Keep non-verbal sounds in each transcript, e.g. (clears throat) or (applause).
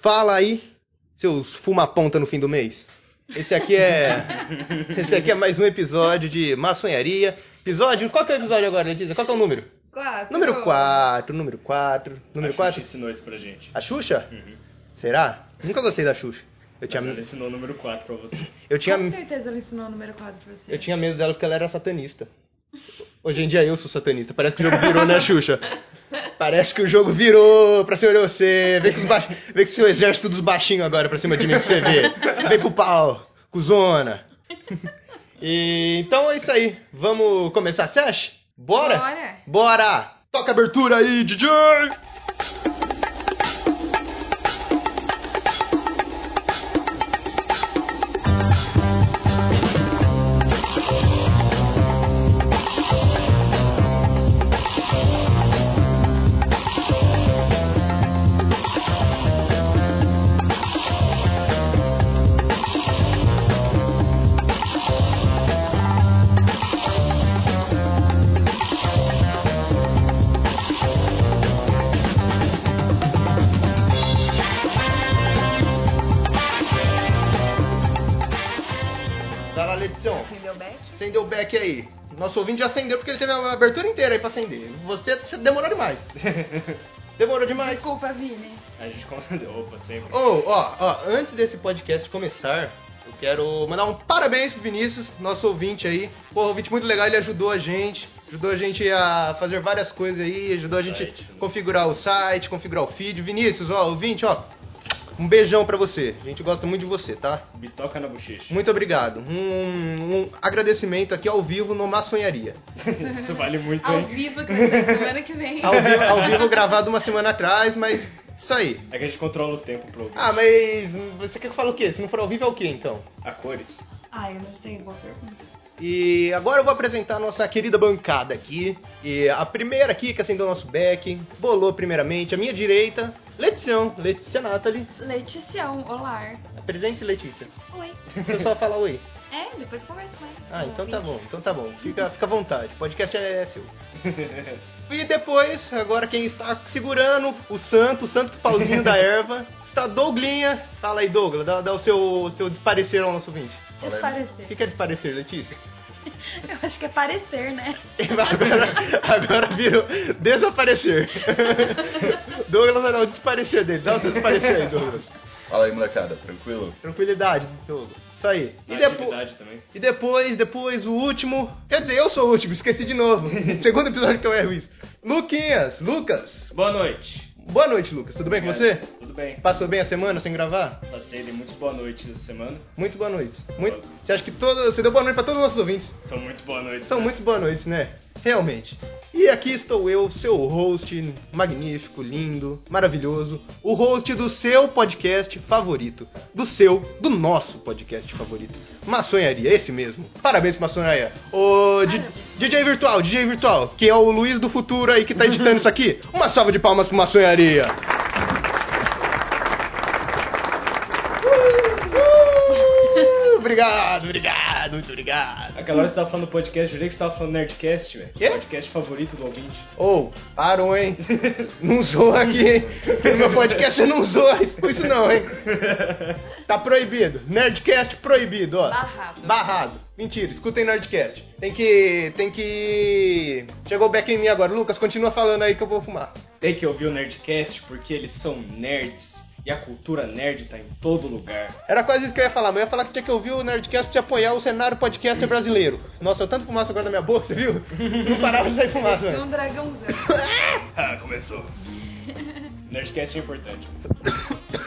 Fala aí, seus fuma-ponta no fim do mês. Esse aqui é. (laughs) Esse aqui é mais um episódio de maçonharia. Episódio. Qual que é o episódio agora, Letícia? Qual que é o número? Quatro. Número 4, número 4, número a 4. Xuxa ensinou isso pra gente. A Xuxa? Uhum. Será? Nunca gostei da Xuxa. Eu tinha, Mas ela ensinou o número 4 pra você. eu tinha, Com certeza ela ensinou o número 4 pra você. eu tinha medo dela porque ela era satanista. Hoje em dia eu sou satanista. Parece que o jogo virou, né, Xuxa? (laughs) Parece que o jogo virou pra cima de você. Vem com, os baix... Vem com seu exército dos baixinhos agora pra cima de mim pra você ver. Vem com o pau, cuzona. E, então é isso aí. Vamos começar a sesh? Bora? Bora. Bora! Toca a abertura aí, DJ! Nosso ouvinte já acendeu porque ele teve a abertura inteira aí pra acender. Você, você demorou demais. (laughs) Demorou demais. Desculpa, Vini. A gente conta. Opa, sempre. Ô, ó, ó, antes desse podcast começar, eu quero mandar um parabéns pro Vinícius, nosso ouvinte aí. Pô, ouvinte muito legal, ele ajudou a gente. Ajudou a gente a fazer várias coisas aí, ajudou a gente Site, né? a configurar o site, configurar o feed. Vinícius, ó, ouvinte, ó, um beijão pra você. A gente gosta muito de você, tá? Bitoca na bochecha. Muito obrigado. Um, um agradecimento aqui ao vivo no Maçonharia. (laughs) Isso vale muito, Ao hein? vivo que vai ser semana que vem. Ao vivo, ao vivo (laughs) gravado uma semana atrás, mas isso aí. É que a gente controla o tempo pro ouvinte. Ah, mas você quer que eu fale o quê? Se não for ao vivo é o quê, então? A cores. Ai, eu não sei, boa pergunta. E agora eu vou apresentar a nossa querida bancada aqui. E a primeira aqui que acendeu o nosso back, bolou primeiramente, a minha direita, Letição, Letícia Nathalie. Leticião, olá. Apresente-se, Letícia. Oi. Eu só falar oi. É, depois converso mais. Ah, o então tá bom, então tá bom. Fica, fica à vontade, o podcast é seu. (laughs) E depois, agora quem está segurando o santo, o santo pauzinho da erva, está Douglinha. Fala aí, Douglas, dá, dá o seu, o seu desparecer ao nosso ouvinte. O Desparecer. que que é desparecer, Letícia? (laughs) Eu acho que é parecer, né? (laughs) Agora, agora virou desaparecer. (laughs) Douglas vai dar o desparecer dele. Dá o seu desparecer aí, Douglas. Fala aí, molecada, tranquilo? Tranquilidade, Douglas. Isso aí. E, depo também. e depois, depois, o último. Quer dizer, eu sou o último, esqueci de novo. Segundo episódio que eu erro isso. Luquinhas, Lucas. Boa noite. Boa noite, Lucas. Tudo bem com você? Tudo bem. Passou bem a semana sem gravar? Passei de muitas boa noites essa semana. Muito boa noite. Muito... Você acha que todo... você deu boa noite pra todos os nossos ouvintes? São muitas boa noites. São né? muitas boas noites, né? Realmente. E aqui estou eu, seu host magnífico, lindo, maravilhoso, o host do seu podcast favorito, do seu, do nosso podcast favorito, Maçonharia, esse mesmo. Parabéns Maçonharia. Di- DJ Virtual, DJ Virtual, que é o Luiz do futuro aí que tá editando isso aqui. (laughs) Uma salva de palmas pro Maçonharia. (laughs) Uh, Obrigado, obrigado, muito obrigado. Aquela hora você tava falando do podcast, jurei que você tava falando Nerdcast, velho. Quê? Podcast favorito do ouvinte. Ô, parou, hein? (laughs) Não zoa aqui, hein? No meu podcast você não zoa isso não, hein? Tá proibido. Nerdcast proibido, ó. Barrado. Barrado. Mentira, escutem Nerdcast. Tem que. Tem que. Chegou o back em mim agora. Lucas, continua falando aí que eu vou fumar. Tem que ouvir o Nerdcast porque eles são nerds. E a cultura nerd tá em todo lugar. Era quase isso que eu ia falar, mas eu ia falar que tinha que ouvir o Nerdcast pra apoiar o cenário podcaster brasileiro. Nossa, eu tanto fumaça agora na minha boca, você viu? Não parava de sair fumaça, É velho. um dragãozão. (laughs) Ah, começou. Nerdcast é importante.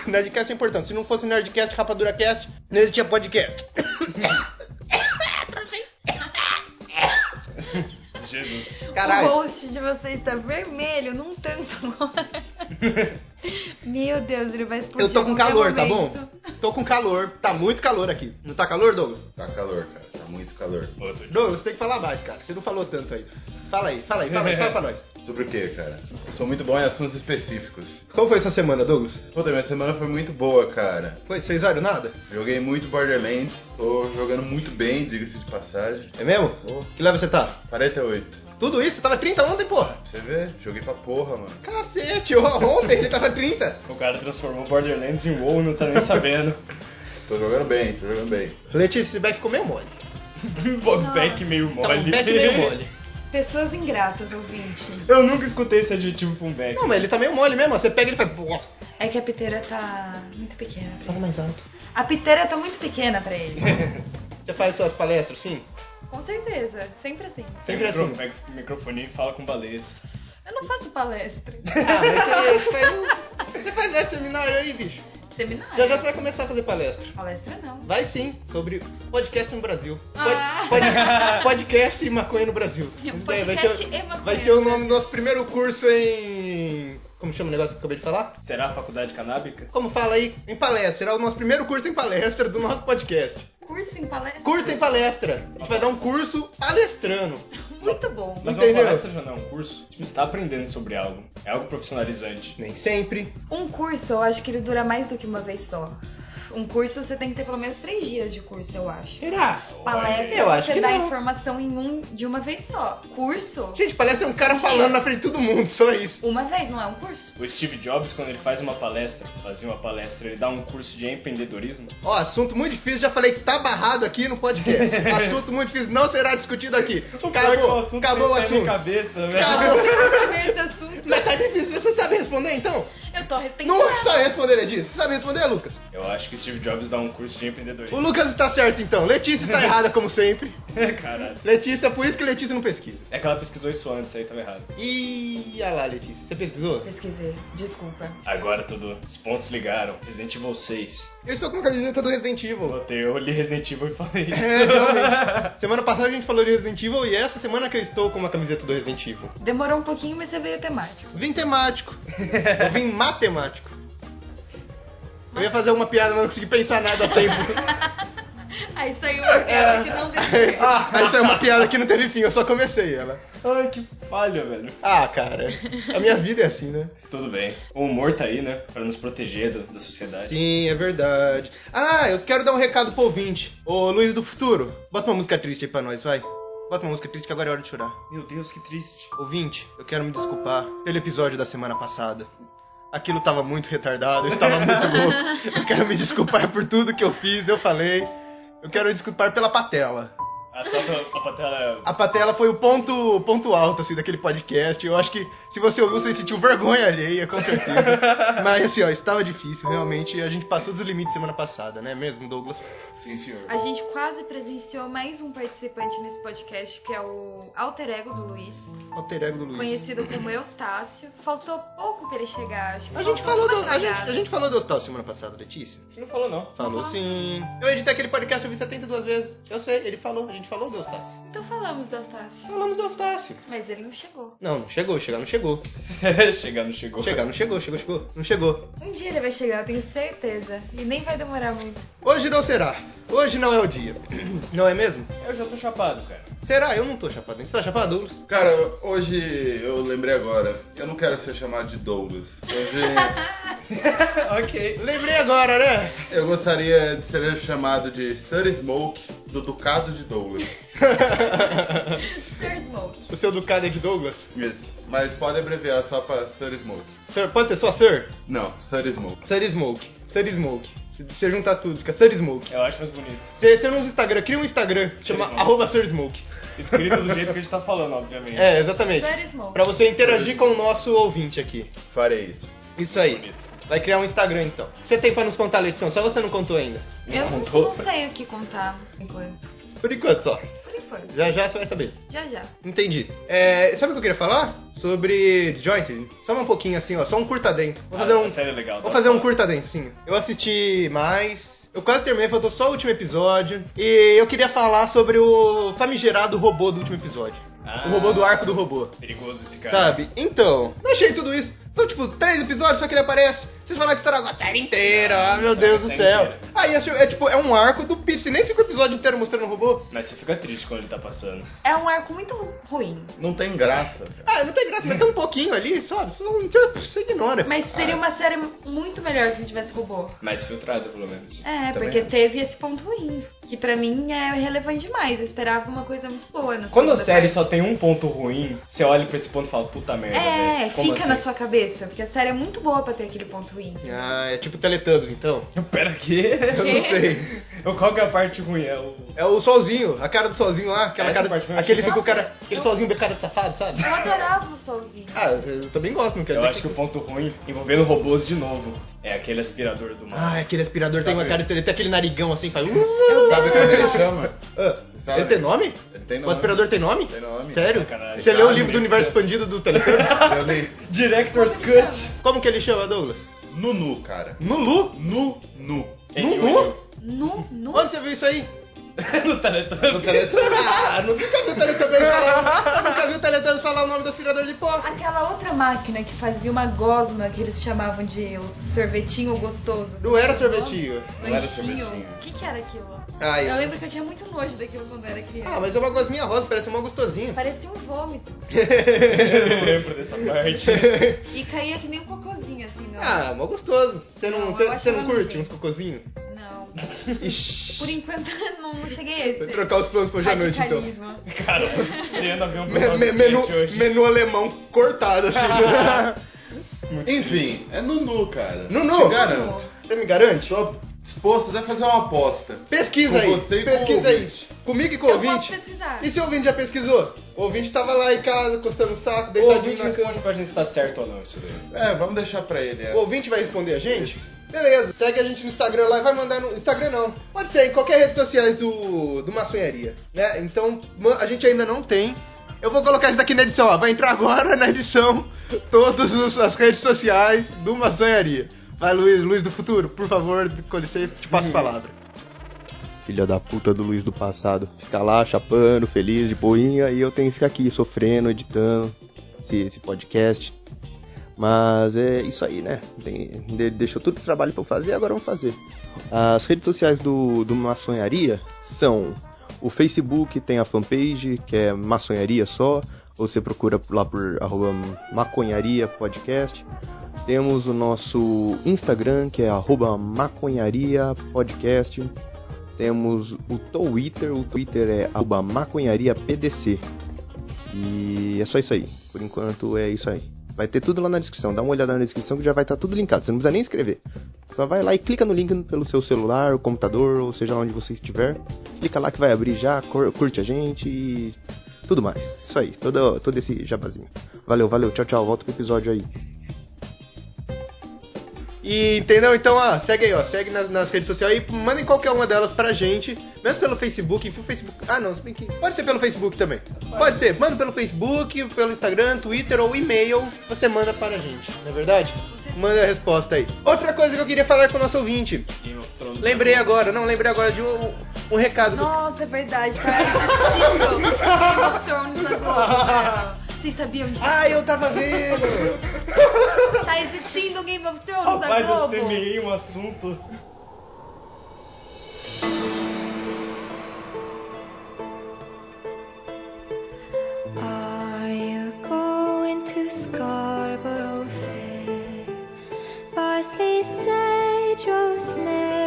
Nerdcast é importante. Se não fosse Nerdcast, Rapadura Cast, não existia podcast. (coughs) (coughs) Jesus. Caralho. O host de vocês tá vermelho, num tanto agora. (laughs) Meu Deus, ele vai explodir. Eu tô com calor, tá bom? momento. Tô com calor. Tá muito calor aqui. Não tá calor, Douglas? Tá calor, cara, tá muito calor. Douglas, você tem que falar mais, cara. Você não falou tanto aí. Fala aí, fala aí, fala aí, fala pra nós. (laughs) Sobre o que, cara? Eu sou muito bom em assuntos específicos. Como foi essa semana, Douglas? Puta, minha semana foi muito boa, cara. Foi, vocês fizeram nada? Joguei muito Borderlands, tô jogando muito bem, diga-se de passagem. É mesmo? Oh. Que level você tá? 48. Tudo isso? Tava 30 ontem, porra. Pra você ver, joguei pra porra, mano. Cacete, ontem ele tava 30. O cara transformou Borderlands em WoW não tá nem sabendo. (laughs) Tô jogando bem, tô jogando bem. Letícia, esse back ficou meio mole. (laughs) back meio mole. Tá um back meio (laughs) mole. Pessoas ingratas, ouvinte. Eu nunca escutei esse adjetivo pra um back. Não, mas ele tá meio mole mesmo. Você pega e ele faz... É que a piteira tá muito pequena Fala mais alto. A piteira tá muito pequena pra ele. (laughs) Você faz suas palestras, sim? Com certeza, sempre assim. Sempre Micro- assim. Pega o microfone e fala com baleias. Eu não faço palestra. Ah, mas você faz uns... Você faz esse seminário aí, bicho. Seminário. Já já você vai começar a fazer palestra. Palestra não. Vai sim, sobre podcast no Brasil. Pod- Ah. pod- (laughs) podcast e maconha no Brasil. Daí vai, ser, e maconha vai ser o no nome do nosso primeiro curso em. Como chama o negócio que eu acabei de falar? Será a faculdade canábica? Como fala aí? Em palestra. Será o nosso primeiro curso em palestra do nosso podcast. Curso em palestra. Curso em palestra. A gente vai dar um curso palestrando. (laughs) Muito bom. Mas Entendeu? uma palestra já não é um curso. Tipo, você tá aprendendo sobre algo. É algo profissionalizante. Nem sempre. Um curso, eu acho que ele dura mais do que uma vez só. Um curso você tem que ter pelo menos três dias de curso, eu acho. Será? Palestra Eu acho você que dá não. informação em um de uma vez só. Curso, Gente, parece um cara falando na frente de todo mundo, só isso. uma vez, não é um curso? O Steve Jobs, quando ele faz uma palestra, fazia uma palestra, ele dá um curso de empreendedorismo. Ó, assunto muito difícil, já falei que tá barrado aqui no podcast. (laughs) assunto muito difícil, não será discutido aqui. O é que Acabou, o assunto acabou o tá assunto. cabeça, velho. (laughs) Acabou. Esse assunto. Mas tá difícil, você sabe responder então? Eu tô retentando. Não é só responder, Letícia. Você sabe responder, Lucas? Eu acho que Steve Jobs dá um curso de O empreendedorismo. Lucas está certo então. Letícia está errada, como sempre. (laughs) Caralho. Letícia, por isso que Letícia não pesquisa. É que ela pesquisou isso antes, aí tava errado. Ih, olha lá, Letícia. Você pesquisou? Pesquisei, desculpa. Agora tudo, os pontos ligaram. Resident Evil 6. Eu estou com uma camiseta do Resident Evil. Botei, eu li Resident Evil e falei isso. É, realmente. (laughs) Semana passada a gente falou de Resident Evil e essa semana que eu estou com uma camiseta do Resident Evil. Demorou um pouquinho, mas você veio temático. Vim temático. (laughs) Eu vim matemático. Eu ia fazer uma piada, mas não consegui pensar nada a tempo. (laughs) Aí saiu uma piada que não deu certo. Aí saiu uma piada que não teve fim, eu só comecei ela. Ai, que falha, velho. Ah, cara, a minha vida é assim, né? Tudo bem. O humor tá aí, né? Pra nos proteger do- da sociedade. Sim, é verdade. Ah, eu quero dar um recado pro ouvinte. Ô, Luiz do Futuro, bota uma música triste aí pra nós, vai. Bota uma música triste que agora é hora de chorar. Meu Deus, que triste. Ouvinte, eu quero me desculpar pelo episódio da semana passada. Aquilo tava muito retardado, eu estava muito louco. Eu quero me desculpar por tudo que eu fiz, eu falei. Eu quero me desculpar pela patela. Pra, a patela. A patela foi o ponto, ponto alto, assim, daquele podcast. Eu acho que se você ouviu, você sentiu vergonha alheia, com certeza. (laughs) Mas, assim, ó, estava difícil, realmente. A gente passou dos limites semana passada, né mesmo, Douglas? Sim, senhor. A gente quase presenciou mais um participante nesse podcast, que é o alter ego do Luiz, Alter ego do Luiz. conhecido como Eustácio. Faltou pouco pra ele chegar, acho que A gente, falou do, a, gente, a gente falou do Eustácio semana passada, Letícia? Não falou, não. Falou Falou. sim. Eu editei aquele podcast, eu vi 72 vezes. Eu sei, ele falou, a gente falou do Eustácio. Então falamos do Eustácio. Falamos do Eustácio. Mas ele não chegou. Não, não chegou, chegar não chegou. (laughs) Chegar, não chegou. Chegar não chegou, chegou, chegou. Não chegou. Um dia ele vai chegar, eu tenho certeza. E nem vai demorar muito. Hoje não será. Hoje não é o dia. (clears throat) Não é mesmo? Eu já tô chapado, cara. Será? Eu não tô chapado. Você tá chapado, Douglas? Cara, hoje eu lembrei agora. Eu não quero ser chamado de Douglas. Hoje (laughs) ok. Lembrei agora, né? eu gostaria de ser chamado de Sir Smoke do Ducado de Douglas. Sir Smoke. O seu ducado é de Douglas? Isso. Mas pode abreviar só pra Sir Smoke. Sir, pode ser só Sir? Não, Sir Smoke. Sir Smoke. Sir Smoke. Se você juntar tudo, fica Sir Smoke. Eu acho mais bonito. Você, não usa Instagram, cria um Instagram, chama Smoke. arroba Sir Smoke. Escrito do jeito que a gente tá falando, obviamente. É, exatamente. Sir Smoke. Pra você interagir com o nosso ouvinte aqui. Farei isso. Isso aí. Bonito. Vai criar um Instagram então. Você tem pra nos contar, Letição? Só você não contou ainda. Eu não, contou? não sei o que contar, por enquanto. Por enquanto só. Já já você vai saber. Já, já. Entendi. É, sabe o que eu queria falar? Sobre Disjointed. Só um pouquinho assim, ó. Só um curta dentro. Vou fazer Ah, um. a série é legal. Vou tá? fazer um curta dentro, sim. Eu assisti mais. Eu quase terminei, faltou só o último episódio. E eu queria falar sobre o famigerado robô do último episódio. Ah. O robô do arco do robô. Perigoso esse cara. Sabe? Então, não achei tudo isso. São tipo três episódios, só que ele aparece. Vocês falaram que estragou a série inteira. Ah, meu Deus do céu. inteira. Aí é, é tipo, é um arco do. Você nem fica o episódio inteiro mostrando o robô. Mas você fica triste quando ele tá passando. É um arco muito ruim. Não tem graça. Ah, não tem graça, mas tem um pouquinho ali, sabe? Você, não, você ignora. Mas seria uma série muito melhor se não tivesse robô. Mais filtrado, pelo menos. É, Também porque acho. teve esse ponto ruim. Que pra mim é relevante demais. Eu esperava uma coisa muito boa na Quando a série parte. só tem um ponto ruim, você olha pra esse ponto e fala, puta merda, É, fica assim? na sua cabeça. Porque a série é muito boa pra ter aquele ponto ruim. Ah, é tipo Teletubbies, então. (laughs) Pera, quê? Eu não sei. Qual que é a parte ruim? É o... É o solzinho, a cara do solzinho lá, aquela Essa cara. parte foi Aquele, achei- fica o cara, aquele Eu- solzinho becado de safado, sabe? Eu adorava o solzinho. Ah, eu também gosto, não quer Eu dizer acho que o ponto ruim, envolvendo robôs de novo, é aquele aspirador do mal. Ah, aquele aspirador tem uma cara, ele tem aquele narigão assim, faz. Eu Sabe como ele chama? (laughs) Ah, Sabe? ele tem nome? Ele tem O nome. aspirador tem nome? Tem nome. Sério? Sacanagem. Você leu o livro do universo expandido do Teletubbies? (laughs) Eu li. Director's Como ele Cut. Como que ele chama, Douglas? Nunu, cara. Nulu? Nu, nu. Nunu? Nu, nu. Onde você viu isso aí? (laughs) no Teletubbies. No Teletubbies. Ah, nunca vi o Teletubbies falar. Eu nunca vi o Teletubbies falar o nome do aspirador de pó. Aquela outra máquina que fazia uma gosma que eles chamavam de o sorvetinho gostoso. Não era sorvetinho. Não era sorvetinho. O que, que era aquilo? Ah, Eu lembro que eu tinha muito nojo daquilo quando eu era criança. Ah, mas é uma gosminha rosa, parece uma gostosinha. Parecia um vômito. (laughs) Eu não lembro dessa parte. E caía que nem um cocôzinho, assim. Ah, mó gostoso. Você não, Não, você, eu você não curte uns cocôzinhos? Não. (laughs) Ixi. Por enquanto (laughs) não, não cheguei a esse. Vou trocar os planos pra hoje à noite, então. (laughs) Cara, você anda ver um Me- menu, hoje. menu alemão cortado, assim. Enfim, é Nunu, cara. Nunu. Te garanto. Você me garante? Tô disposto até a fazer uma aposta. Pesquisa Com aí. você e com pesquisa o aí. ouvinte. Comigo e com o Eu ouvinte. posso pesquisar. E se o ouvinte já pesquisou? O ouvinte tava lá em casa, coçando o saco, deitadinho na responde cama. pra gente se tá certo ou não isso daí. É, vamos deixar pra ele. É. O ouvinte vai responder a gente? Beleza, segue a gente no Instagram lá e vai mandar no. Instagram não. Pode ser, em qualquer rede social do, do Maçonharia. Né? Então, a gente ainda não tem. Eu vou colocar isso daqui na edição, ó. Vai entrar agora na edição todas as redes sociais do Maçonharia. Vai, Luiz, Luiz do futuro, por favor, com licença, te passo a palavra. Filha da puta do Luiz do passado. Fica lá chapando, feliz, de boinha, e eu tenho que ficar aqui sofrendo, editando esse, esse podcast. Mas é isso aí, né? Tem- de- deixou tudo esse trabalho pra eu fazer, agora vamos fazer. As redes sociais do, do Maçonharia são o Facebook, tem a fanpage, que é Maçonharia só, ou você procura lá por arroba Maconharia Podcast. Temos o nosso Instagram, que é arroba Maconharia Podcast. Temos o Twitter, o Twitter é arroba Maconharia PDC. E é só isso aí. Por enquanto é isso aí. Vai ter tudo lá na descrição. Dá uma olhada na descrição que já vai estar tudo linkado. Você não precisa nem escrever. Só vai lá e clica no link pelo seu celular, computador, ou seja lá onde você estiver. Clica lá que vai abrir já, cur- curte a gente e tudo mais. Isso aí, todo, todo esse jabazinho. Valeu, valeu, tchau, tchau. Volta pro episódio aí. E entendeu? Então, ó, segue aí, ó. Segue nas, nas redes sociais aí. Mandem qualquer uma delas pra gente. Mesmo pelo Facebook. enfim, Facebook. Ah, não, se bem que. Pode ser pelo Facebook também. Pode ser. Manda pelo Facebook, pelo Instagram, Twitter ou e-mail. Você manda para a gente, não é verdade? Manda a resposta aí. Outra coisa que eu queria falar com o nosso ouvinte. Lembrei agora, não, lembrei agora de um, um recado. do- Nossa, é verdade. Tá existindo Game of Thrones velho. Vocês sabiam disso? Ah, eu tava vendo! (laughs) Tá existindo Game of Thrones Rapaz, eu Globo. semeei um assunto. Are you going to Scarborough Fair? Parsley, sage, rosemary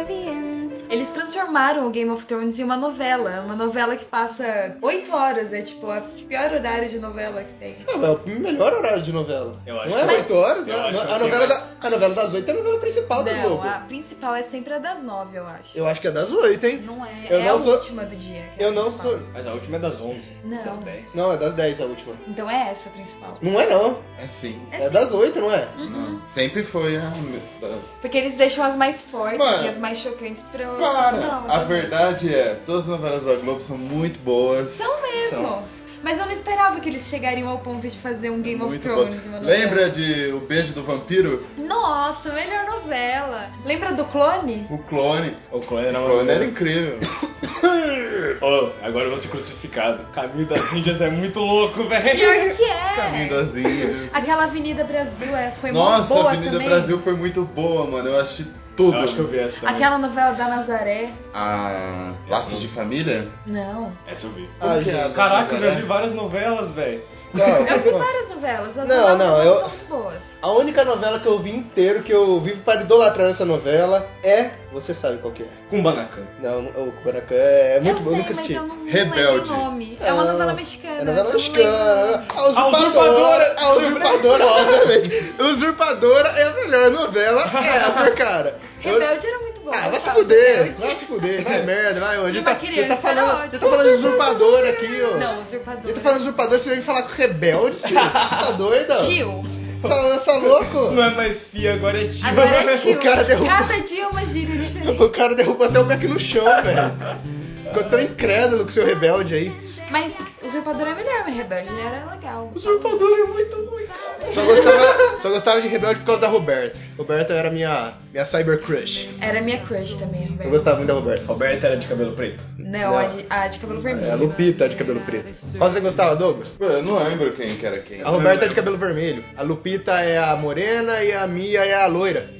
Eles transformaram o Game of Thrones em uma novela. Uma novela que passa 8 horas. É tipo a pior horário de novela que tem. Ah, mas é o melhor horário de novela. Eu acho não é que- 8 horas? Não, não, que a, novela da, a novela das 8 é a novela principal da Não, Globo. a principal é sempre a das 9, eu acho. Eu acho que é das 8, hein? Não é. Eu é não a sou- última do dia. que é Eu não principal. sou. Mas a última é das 11. Não. Das 10. Não, é das 10 a última. Então é essa a principal. Não é não. É sim. É das 8, não é? Uhum. Sempre foi a. Das... Porque eles deixam as mais fortes Mano, e as mais chocantes pra. Para! Não, a não. verdade é, todas as novelas da Globo são muito boas. São mesmo. São. Mas eu não esperava que eles chegariam ao ponto de fazer um Game of muito Thrones. uma novela. Lembra de O Beijo do Vampiro? Nossa, melhor novela. Lembra do clone? O Clone. O clone era O. Clone era incrível. (coughs) Oh, agora eu vou ser crucificado. Caminho das Índias é muito louco, velho. Pior que é. Caminho das Índias. Aquela Avenida Brasil é, foi Nossa, boa a Avenida também. Brasil foi muito boa, mano. Eu assisti Tudo. Eu acho que eu vi essa também. Aquela novela da Nazaré. A Laços de Família? Não. Essa eu vi. Ah, que é? gente. Caraca, eu já vi várias novelas, velho. Não, Eu vi várias novelas. As Não, novelas não, não eu- são muito boas. A única novela que eu vi inteiro, que eu vivo para idolatrar essa novela, é. Você sabe qual que é. Kubanacan. Não, o Kubanacan é muito eu bom, eu sei, nunca assisti. eu não, não Rebelde. nome. É uma Ah, novela mexicana. É novela eu não mexicana. A usurpadora. A usurpadora, obviamente. Usurpadora é a melhor novela ever, cara. Eu- Rebelde era muito bom. Ah, vai se fuder, vai se fuder, vai merda, vai hoje. Tá, você tá falando, você tá falando de usurpador aqui, ó. Não, usurpador. Eu tô falando de usurpador, você vem falar com rebelde, tio. Você tá doida? Tio. Você tá, você tá louco? Não é mais fia, agora é tio. Agora é (laughs) tio. O cara derrubou. Cada dia é uma gíria (laughs) diferente. O cara derrubou até o back no chão, velho. Ficou tão incrédulo com seu rebelde aí. Mas usurpador é melhor, mas rebelde era legal. Usurpador é muito ruim. Só gostava, só gostava de rebelde por causa da Roberta. Roberta era minha, minha cyber crush. Era minha crush também, Eu Roberto. gostava muito da Roberta. Roberta era de cabelo preto. Não, Não. A, de, a de cabelo vermelho. É, a Lupita de cabelo preto. Qual você gostava, Douglas? Eu não lembro quem que era quem. A Roberta é de cabelo vermelho. A Lupita é a morena e a Mia é a loira.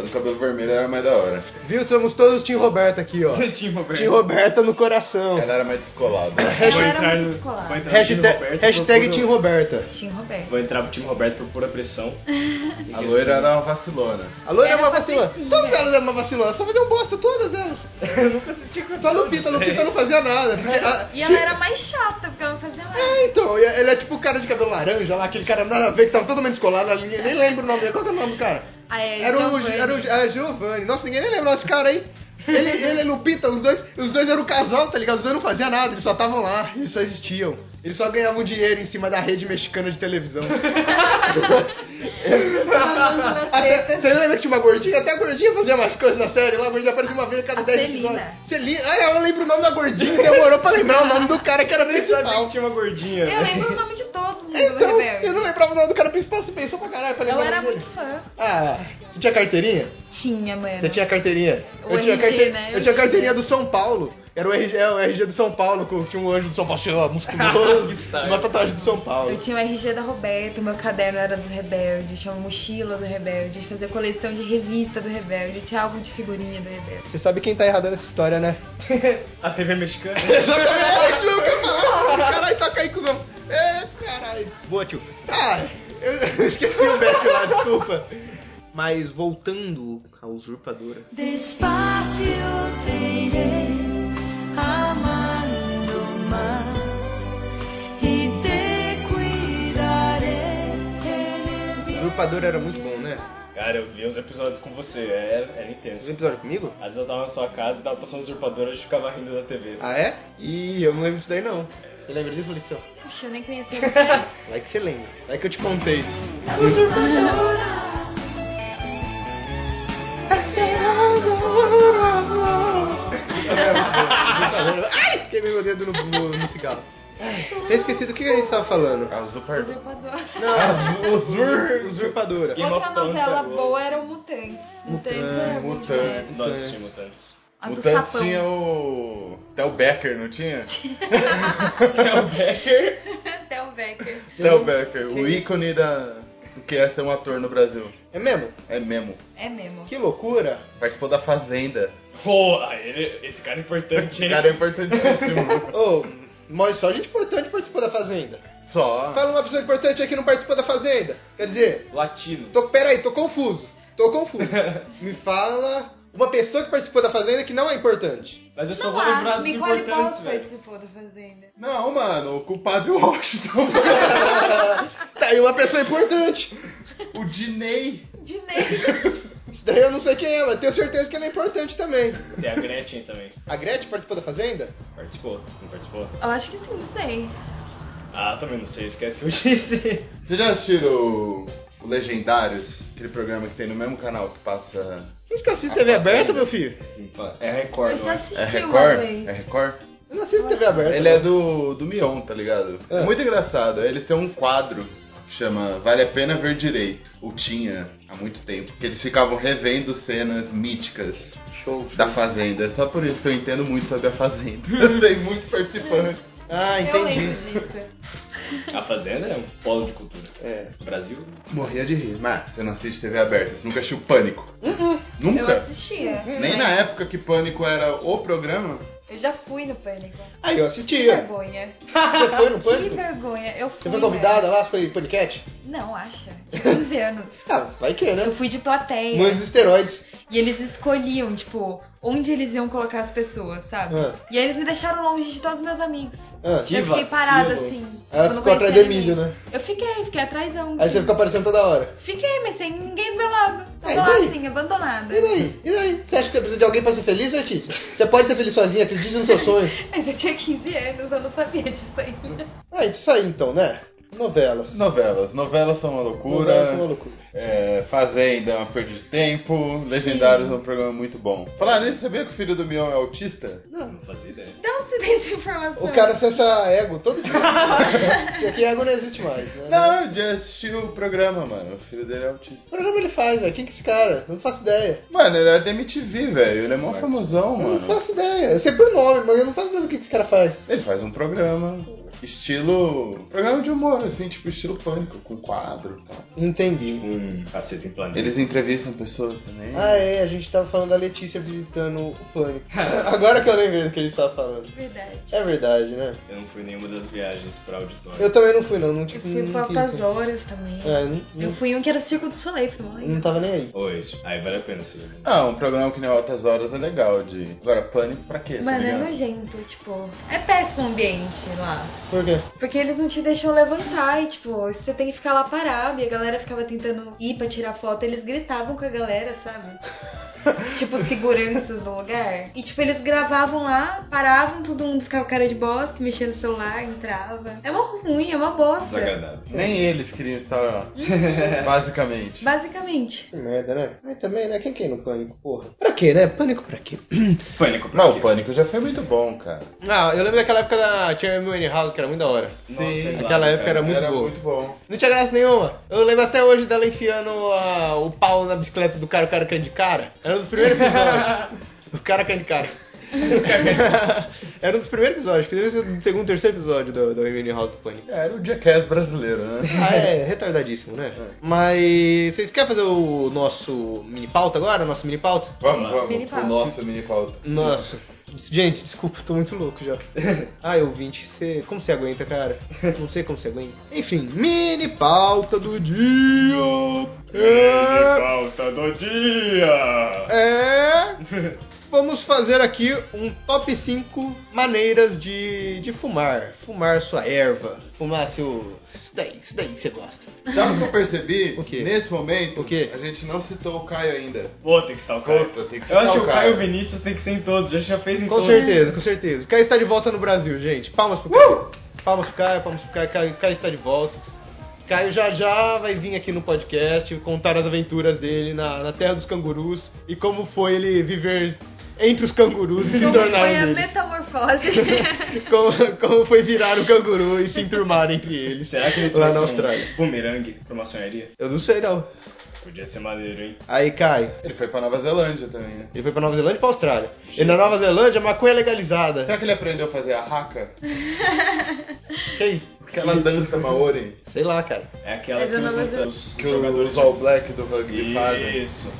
A do cabelo vermelho era mais da hora. Viu? Somos todos Team Roberta aqui, ó. (laughs) Tim Roberto. Team Roberta no coração. Ela era mais descolada. Ela Hashtag, era muito descolada. vou entrar no Tim hashtag, Roberto hashtag por pura- Roberta. Tinha Roberto. Vou entrar pro time Roberto por pura pressão. (laughs) A loira era uma vacilona. A loira é Era uma vacilona. patricinha. Todas elas eram uma vacilona. Só faziam bosta, todas elas. (laughs) eu nunca assisti com Só a Lupita. A Lupita não fazia nada. Porque a- E ela era mais chata, porque ela não fazia nada. É, então, e ele é tipo o cara de cabelo laranja lá, aquele cara nada a ver que tava totalmente descolado na linha, nem lembro o nome dele. Qual que é o nome do cara? Ah, é, Era o, Giovanni. era o a Giovanni. Nossa, ninguém nem lembra desse cara aí. Ele, ele e Lupita, os dois, os dois eram um casal, tá ligado? Os dois não faziam nada, eles só estavam lá, eles só existiam. Eles só ganhavam dinheiro em cima da rede mexicana de televisão. Até, você lembra que tinha uma gordinha? Até a gordinha fazia mais coisas na série lá, a gordinha aparecia uma vez a cada A 10 Celina. episódios. Celina. Ah, eu lembro o nome da gordinha, demorou pra lembrar o nome do cara que era principal. que tinha uma gordinha. Eu velho. lembro o nome de todo mundo do Então, eu não lembrava o nome do cara principal, você pensou pra caralho pra lembrar Eu era muito dele. fã. Ah, você tinha carteirinha? Tinha, mano. Você tinha carteirinha? O eu tinha, RG, carte- né? eu Eu tinha tinha. carteirinha do São Paulo. Era o RG, é, o RG do São Paulo, com- tinha um anjo do São Paulo, cheio, musculoso, (laughs) Que uma tatuagem do São Paulo. Eu tinha o RG da Roberta, meu caderno era do Rebelde, tinha uma mochila do Rebelde, fazia coleção de revista do Rebelde, tinha álbum de figurinha do Rebelde. Você sabe quem tá errado nessa história, né? (laughs) A TV mexicana. (laughs) Exatamente, eu quero falar. Caralho, toca aí, cuzão. É, caralho. Boa, tio. Ah, eu esqueci o Beck lá, desculpa. Mas voltando à usurpadora. Despacio te iré Usurpadora era muito bom, né? Cara, eu vi uns episódios com você, era, era Esse intenso. episódio comigo? Às vezes eu tava na sua casa e tava passando usurpadora e a gente ficava rindo da TV. Ah, é? Ih, eu não lembro disso daí não. Você lembra disso, Lição? Puxa, eu nem conhecia (laughs) vocês. Vai que você lembra. Vai que eu te contei. Ai, queimei meu dedo no, no, no cigarro. Ai, até esqueci do que a gente tava falando. A usurpadora. Usurpador. Não, usur, usurpadora. Game Outra novela boa era o Mutantes. Mutantes Mutantes. Nós assistimos Mutantes. A Mutantes sapão. tinha o. Até o Becker, não tinha? (laughs) É o Becker. (laughs) Até o Becker. Até o Becker, o ícone da. Que é ser um ator no Brasil. É mesmo? É mesmo. É mesmo. Que loucura. Participou da Fazenda. Pô, ele- esse cara é importante, Esse hein? cara é importantíssimo. (laughs) Ô, mas só gente importante participou da Fazenda. Só. Fala uma pessoa importante aí que não participou da Fazenda. Quer dizer, Latino. tô, peraí, tô confuso. Tô confuso. (laughs) Me fala uma pessoa que participou da Fazenda que não é importante. Mas eu só Não vou lembrar dos Nicole importantes, velho. participou da Fazenda. Não, mano, o culpado Washington. (laughs) tá aí uma pessoa importante. o Diney. Dinei. (laughs) Isso daí eu não sei quem é, mas tenho certeza que ela é importante também. Tem a Gretchen também. A Gretchen participou da Fazenda? Participou? Não participou? Eu acho que sim, não sei. Ah, também não sei, esquece que eu disse. Vocês já assistiram o, o Legendários? Aquele programa que tem no mesmo canal que passa. Gente que assiste TV aberta, meu filho. É Record, Eu não já é? assisti É uma Record? vez. É Record? Eu não assisto TV aberta. Ele é do, do Mion, tá ligado? É. Muito engraçado. Eles têm um quadro que chama Vale a Pena Ver Direito. Ou tinha há muito tempo. Que eles ficavam revendo cenas míticas Show, show. da Fazenda. É só por isso que eu entendo muito sobre a Fazenda. (laughs) Eu sei muitos participantes. Ah, Eu entendi. lembro disso. (laughs) A Fazenda é um polo de cultura. É. O Brasil. Morria de rir. Mas você não assiste TV aberta, você nunca assistiu Pânico? Eu Nunca? assistia. Nem mas na época que Pânico era o programa? Eu já fui no Pânico. Aí eu Que assistia. vergonha. Você foi no (laughs) Que pânico? vergonha. Eu fui. Você foi convidada lá? Você foi paniquete? Não, acha. Tinha 15 anos. (laughs) Ah, vai que, Eu né? fui de plateia. Muitos esteroides. E eles escolhiam, tipo, onde eles iam colocar as pessoas, sabe? Ah. E aí eles me deixaram longe de todos os meus amigos. Ah. Que eu fiquei vacilo. parada assim. Ela tipo, não ficou atrás do Emílio, né? Eu fiquei, fiquei atrásão. Aí você ficou aparecendo toda hora. Fiquei, mas sem ninguém do meu lado. É, Tava e lá assim, abandonada. E daí? E daí? Você acha que você precisa de alguém pra ser feliz, Letícia? Você pode ser feliz sozinha, acredite nos seus sonhos. (laughs) Mas eu tinha 15 anos, eu não sabia disso ainda. Ah, isso aí então, né? Novelas. Novelas. Novelas são uma loucura. Novelas são uma loucura. É, Fazenda é uma perda de tempo. Legendários é um programa muito bom. Falar nisso, sabia que o filho do Mion é autista? Não fazia ideia. De onde você tem essa informação? O cara acessa ego todo dia. (laughs) Isso aqui ego não existe mais, né? Não, eu já assisti o programa, mano. O filho dele é autista. Que programa ele faz, velho? Quem que é esse cara? Eu não faço ideia. Mano, ele era da MTV, velho. Ele é mó famosão, Eu não mano. faço ideia. Eu sei por nome, mas eu não faço ideia do que que esse cara faz. Ele faz um programa. Estilo. Programa de humor, assim, tipo estilo pânico, com quadro e tal. Entendi. Um cacete em planeta. Eles entrevistam pessoas também. Ah, é, a gente tava falando da Letícia visitando o Pânico. (laughs) Agora que eu lembrei do que a gente tava falando. Verdade. É verdade, né? Eu não fui nenhuma das viagens pra auditório. Eu também não fui, não. Não, Eu tipo, fui não pra quis, altas horas também. É, não, Eu fui em um que era o Circo do Soleil, não não tava nem aí. Oi, aí vale a pena você ver. Ah, um programa que nem Altas Horas é legal de. Agora, pânico pra quê? tá Mano, é nojento, tipo. É péssimo o ambiente lá. Por quê? Porque eles não te deixam levantar e, tipo, você tem que ficar lá parado. E a galera ficava tentando ir pra tirar foto. Eles gritavam com a galera, sabe? (laughs) tipo, seguranças do lugar. E, tipo, eles gravavam lá, paravam, todo mundo ficava com cara de bosta, mexendo no celular, entrava. É uma ruim, é uma bosta. Desagradável. Nem eles queriam estar lá. (laughs) Basicamente. Basicamente. Que merda, né? Mas também, né? Quem quer ir no Pânico, porra? Pra quê, né? Pânico pra quê? Pânico pra Mas o pânico já foi muito bom, cara. Ah, eu lembro daquela época da Tinha M. House, que era muito da hora. Nossa, Sim, é Aquela época cara. era muito Era boa. muito bom. Não tinha graça nenhuma. Eu lembro até hoje dela enfiando a- o pau na bicicleta do cara, o cara caindo de cara. Era um dos primeiros episódios. (laughs) o cara caindo de cara. (laughs) Era um dos primeiros episódios, que deve ser do segundo, terceiro episódio do, do M. House do Pânico. Era o Jackass brasileiro, né? Ah, é, retardadíssimo, né? Mas vocês querem fazer o nosso mini pauta agora? Nosso mini pauta? Vamos, vamos, Mini pro pauta. nosso mini pauta. Nossa. Gente, desculpa, tô muito louco já. (laughs) Ai, ouvinte, você, como você aguenta, cara? Não sei como você aguenta. Enfim, mini pauta do dia. (laughs) É, Falta do dia! é, (laughs) vamos fazer aqui um top 5 maneiras de, de fumar. Fumar sua erva. Fumar seu. Isso daí, isso daí que você gosta. Sabe o que eu percebi? O quê? Nesse momento, O quê? a gente não citou o Caio ainda. Pô, tem que estar o Caio. Puta, tem que Eu acho citar que o o Caio Caio. Vinícius tem que ser em todos, já já fez em Com todos. certeza, com certeza. O Caio está de volta no Brasil, gente. Palmas pro Caio. Palmas pro Caio, palmas pro Caio. Caio, Caio está de volta. Caio já já vai vir aqui no podcast contar as aventuras dele na, na Terra dos Cangurus e como foi ele viver entre os cangurus e se Como tornar foi um a deles. metamorfose? (laughs) Como, como foi virar um canguru e se enturmar entre eles Será que ele lá na Austrália. um bumerangue pra uma sonharia? Eu não sei não. Podia ser maneiro, hein? Aí, Caio, Ele foi pra Nova Zelândia também, né? ele foi pra Nova Zelândia e pra Austrália. E na Nova Zelândia, a maconha é legalizada. Será que ele aprendeu a fazer a haka? (laughs) Que isso? (laughs) Aquela dança maori Sei lá, cara. É aquela Mas que os, que jogadores os All Black do rugby fazem. Isso.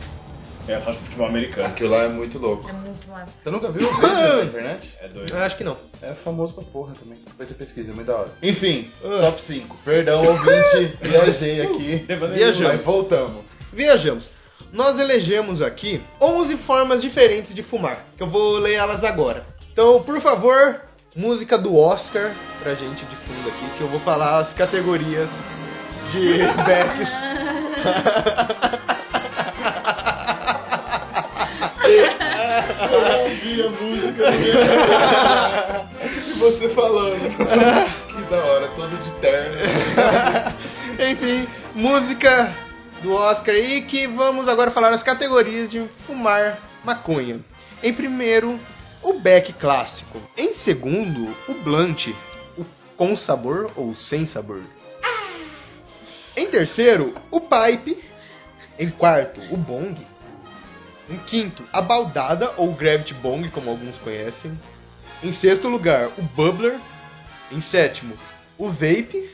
É a faixa de futebol americano. Aquilo lá é muito louco. é muito massa. Você nunca viu o vídeo na (laughs) internet? É doido. Eu acho que não. É famoso pra porra também. Depois você pesquisa, é muito da hora. Enfim, Ah. top 5. Perdão, ouvinte, viajei aqui. Viajamos. Mas voltamos. Viajamos. Nós elegemos aqui 11 formas diferentes de fumar, que eu vou ler elas agora. Então, por favor, música do Oscar pra gente de fundo aqui, que eu vou falar as categorias de (laughs) backs. Eu ouvi a música e (laughs) você falando. que da hora, todo de terno. (laughs) Enfim, música do Oscar e que vamos agora falar as categorias de fumar maconha. Em primeiro, o beck clássico. Em segundo, o blunt, o com sabor ou sem sabor. Em terceiro, o pipe. Em quarto, o bong. Em quinto, a baldada ou gravity bong, como alguns conhecem. Em sexto lugar, o bubbler. Em sétimo, o vape.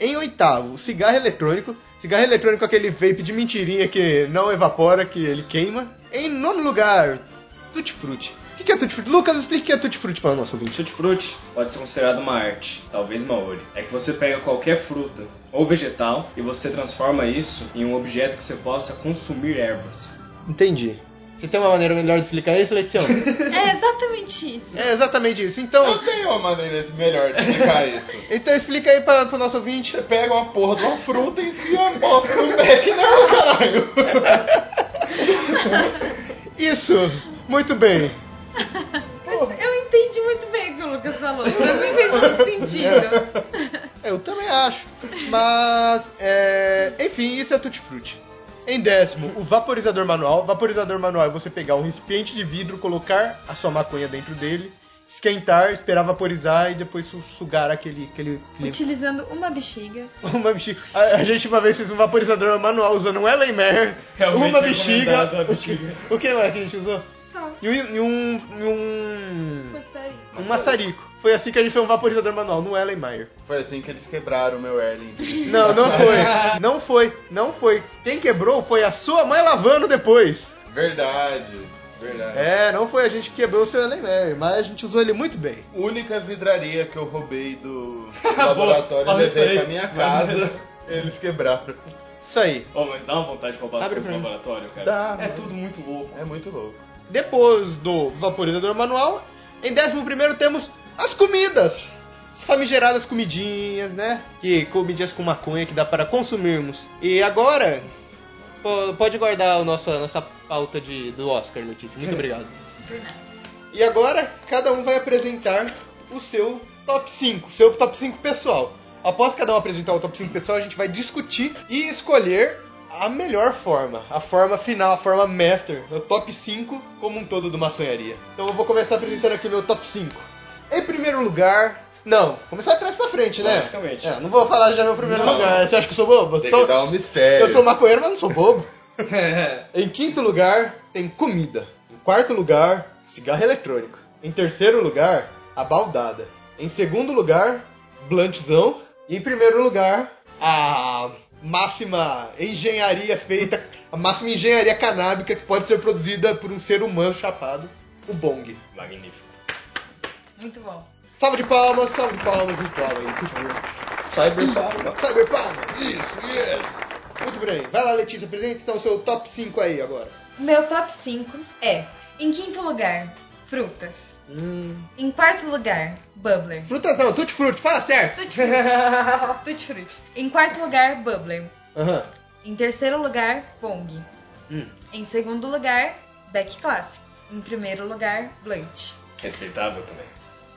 Em oitavo, cigarro eletrônico. Cigarro eletrônico é aquele vape de mentirinha que não evapora, que ele queima. Em nono lugar, Tutti Frutti. O que é Tutti Frutti? Lucas, explique o que é Tutti Frutti para o nosso ouvinte. Tutti frutti pode ser considerado uma arte, talvez maori. É que você pega qualquer fruta ou vegetal e você transforma isso em um objeto que você possa consumir ervas. Entendi. Você tem uma maneira melhor de explicar isso, Letícia? (laughs) É exatamente isso. é exatamente isso. Então, Eu tenho uma maneira melhor de explicar isso. (laughs) então explica aí para o nosso ouvinte. Você pega uma porra de uma fruta e enfia a bosta no beck, não, caralho. (laughs) Isso! Muito bem. Eu entendi muito bem o que o Lucas falou. Pra mim fez muito sentido. Eu também acho. Mas, é... enfim, isso é Tutti Frutti. Em décimo, o vaporizador manual. Vaporizador manual é você pegar um recipiente de vidro, colocar a sua maconha dentro dele, esquentar, esperar vaporizar e depois su- sugar aquele. aquele, aquele... Utilizando uma bexiga. (laughs) Uma bexiga. A, a gente uma vez fez um vaporizador manual usando um Ellenmer, Realmente uma recomendado bexiga. bexiga. O que mais que a gente usou? Só. E um. E um, e um, Gostaria. um maçarico. Foi assim que a gente fez um vaporizador manual, no Ellenmeyer. Foi assim que eles quebraram o meu Erling. Não, não (laughs) foi. Não foi. Não foi. Quem quebrou foi a sua mãe lavando depois. Verdade, verdade. É, não foi a gente que quebrou o seu Ellenmeyer, mas a gente usou ele muito bem. Única vidraria que eu roubei do (laughs) laboratório e levei pra minha casa, (laughs) eles quebraram. Isso aí. Oh, mas dá uma vontade de roubar as Abre coisas no pra mim. laboratório, cara. Dá, é mano. tudo muito louco. É muito louco. Depois do vaporizador manual, em décimo primeiro temos as comidas. As famigeradas comidinhas, né? Que comidinhas com maconha que dá para consumirmos. E agora, pode guardar a nossa, nossa pauta de, do Oscar, Letícia. Muito obrigado. E agora, cada um vai apresentar o seu top 5, seu top 5 pessoal. Após cada um apresentar o top 5 pessoal, a gente vai discutir e escolher a melhor forma, a forma final, a forma master, o top 5 como um todo do maçonharia. Então eu vou começar apresentando aqui meu top 5. Em primeiro lugar, não, começar de trás pra frente, né? Logicamente. É, não vou falar já meu primeiro Não. lugar. Você acha que eu sou bobo? Tem Sou- que dar um mistério. eu sou maconheiro, mas não sou bobo. (laughs) Em quinto lugar, tem comida. Em quarto lugar, cigarro eletrônico. Em terceiro lugar, a baldada. Em segundo lugar, blantzão. E em primeiro lugar, a máxima engenharia feita, a máxima engenharia canábica que pode ser produzida por um ser humano chapado, o bong. Magnífico. Muito bom. Salve de palmas, salve de palmas virtual aí, por favor. Cyberpunk. Cyber palmas, isso, yes. Muito bem, vai lá Letícia, apresenta então o seu top 5 aí agora. Meu top 5 é: em quinto lugar, frutas. Hum. Em quarto lugar, bubbler. Frutas não, tutti frutti, fala certo. Tutti frutti. (laughs) Tutti frutti. Em quarto lugar, bubbler. Aham. Em terceiro lugar, bong. Hum. Em segundo lugar, Beck Clássico. Em primeiro lugar, Blunt. Respeitável também.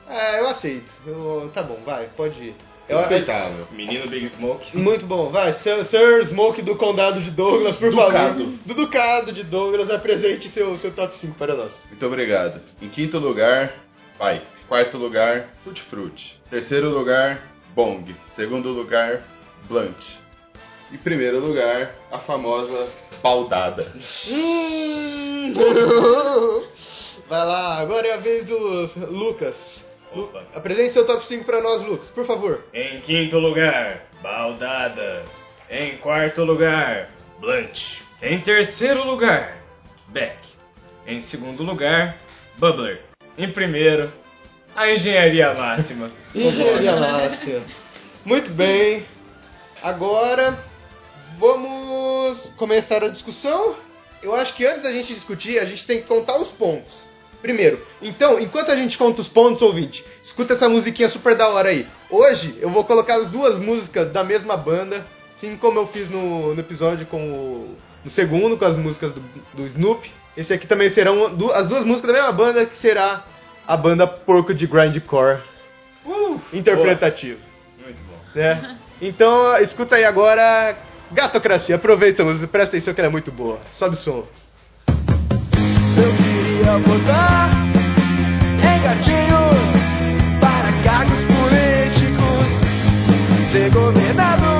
É, eu aceito. Eu- tá bom, vai, pode ir. Respeitável. Menino Big Smoke. muito bom, vai. Sir, Sir Smoke do Condado de Douglas, por Ducado. favor. Do Ducado de Douglas, apresente seu, seu top 5 para nós. Muito obrigado. Em quinto lugar, pai. Quarto lugar, Tutti Frutti. Terceiro lugar, Bong. Segundo lugar, Blunt. E primeiro lugar, a famosa baldada. Hum. (laughs) Vai lá, agora é a vez do Lucas. Opa. apresente seu top 5 para nós, Lucas, por favor. Em quinto lugar, Baldada. Em quarto lugar, Blunt. Em terceiro lugar, Beck. Em segundo lugar, Bubbler. Em primeiro, a engenharia máxima. (laughs) Engenharia Lácia. Muito bem. Agora vamos começar a discussão. Eu acho que antes da gente discutir, a gente tem que contar os pontos. Primeiro, então, enquanto a gente conta os pontos, ouvinte, escuta essa musiquinha super da hora aí. Hoje eu vou colocar as duas músicas da mesma banda, assim como eu fiz no, no episódio com o. No segundo, com as músicas do, do Snoop. Esse aqui também serão du- as duas músicas da mesma banda, que será a banda Porco de Grindcore Uh, interpretativo, boa. Muito bom. né? (laughs) Então, escuta aí agora Gatocracia. Aproveita essa música, presta atenção que ela é muito boa. Sobe o som. Em gatinhos para cargos políticos. Ser governador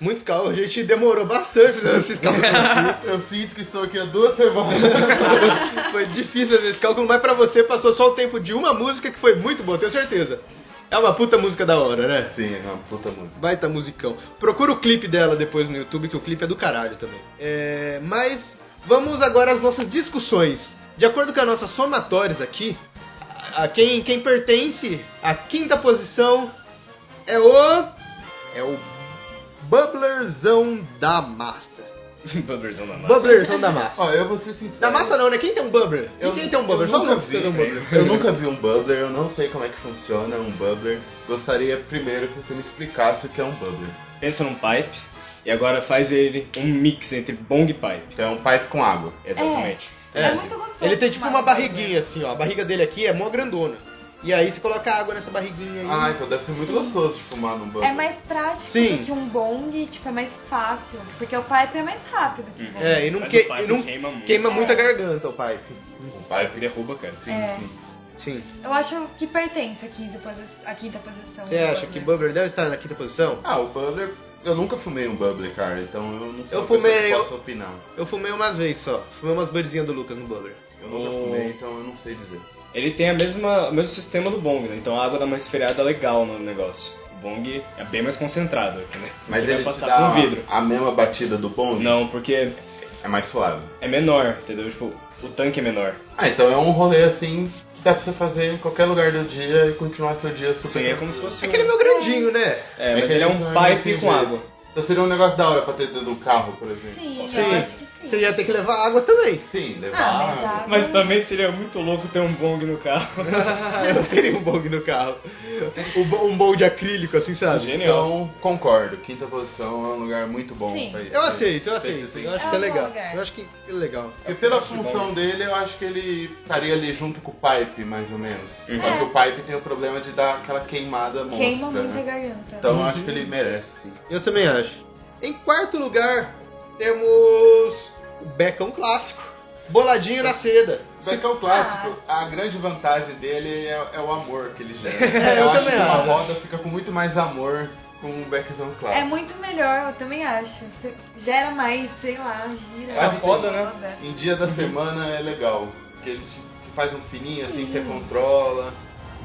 Muitos cálculos, a gente demorou bastante fazendo esses cálculos (laughs) aqui. Eu sinto que estou aqui há duas semanas. (laughs) Foi difícil fazer esse cálculo, mas pra você passou só o tempo de uma música que foi muito boa, tenho certeza. É uma puta música da hora, né? Sim, é uma puta música. Baita musicão. Procura o clipe dela depois no YouTube, que o clipe é do caralho também. É, mas vamos agora às nossas discussões. De acordo com as nossas somatórias aqui, a quem, quem pertence à quinta posição é o. É o Bubblerzão da Massa. (laughs) Bubblerzão da massa. Bubblerzão da Massa. Ó, eu vou ser sincero. Da massa não, né? Quem tem um Bubbler? Eu- Quem tem um Bubbler? eu Só nunca vi, um Bubbler. Eu nunca vi um bubbler, eu não sei como é que funciona um bubbler. Gostaria primeiro que você me explicasse o que é um bubbler. Pensa num pipe e agora faz ele um mix entre bong e pipe. Então é um pipe com água. Exatamente. É, muito gostoso. Ele tem tipo uma no barriguinha assim, ó. A barriga dele aqui é mó grandona. E aí você coloca água nessa barriguinha aí. Ah, então deve ser muito gostoso de fumar num bubbler. É mais prático Sim. do que um bong, tipo, é mais fácil. Porque o pipe é mais rápido que o bong. É, e não, que- o e não queima muito. queima É. muito a garganta o pipe. Um pipe Derruba, cara. Sim, É. sim. Sim. Eu acho que pertence à quinta, à quinta posição. Você acha que Bubbler deve estar na quinta posição? Ah, o bubbler... Eu nunca fumei um bubbler, cara, então eu não sei Eu fumei, eu- posso opinar. Eu fumei umas vezes só. Fumei umas birdzinhas do Lucas no Bubbler. Eu nunca O- fumei, então eu não sei dizer. Ele tem a mesma, o mesmo sistema do bong, né? Então a água dá uma esfriada legal no negócio. O bong é bem mais concentrado, né? Mas Porque ele vai te passar dá por um vidro. a mesma batida do bong? Não, porque É mais suave. é menor, entendeu? Tipo, o tanque é menor. Ah, então é um rolê assim que dá pra você fazer em qualquer lugar do dia e continuar seu dia super Sim, é como se fosse É que ele é meu grandinho, né? É, É mas ele é um são pipe desse com jeito. água. Então seria um negócio da hora pra ter dentro do carro, por exemplo. Sim, Sim. Você ia ter que levar água também. Sim, levar Ah, mas água. água- Mas também seria muito louco ter um bong no carro. (laughs) eu não teria um bong no carro. Um bo- Um bowl de acrílico, assim, sabe? Genial. Então, concordo. Quinta posição é um lugar muito bom Sim. pra isso. Eu aceito, eu Pra aceito. Eu acho É que é um bom legal. lugar. Eu acho que é legal. Porque pela função dele, eu acho que ele estaria ali junto com o pipe, mais ou menos. Uhum. Só É. que o pipe tem o problema de dar aquela queimada monstra, Queima muito a né? garganta. Então eu acho que ele merece, sim. Eu também acho. Em quarto lugar, temos Becão Clássico. Boladinho na seda. Becão clássico, a grande vantagem dele é, é o amor que ele gera. (laughs) É, eu acho também que uma acho. roda fica com muito mais amor com um beckzão clássico. É muito melhor, eu também acho. Você gera mais, sei lá, gira. É foda, né? Em dia da semana é legal. Porque ele te- você faz um fininho assim, você controla.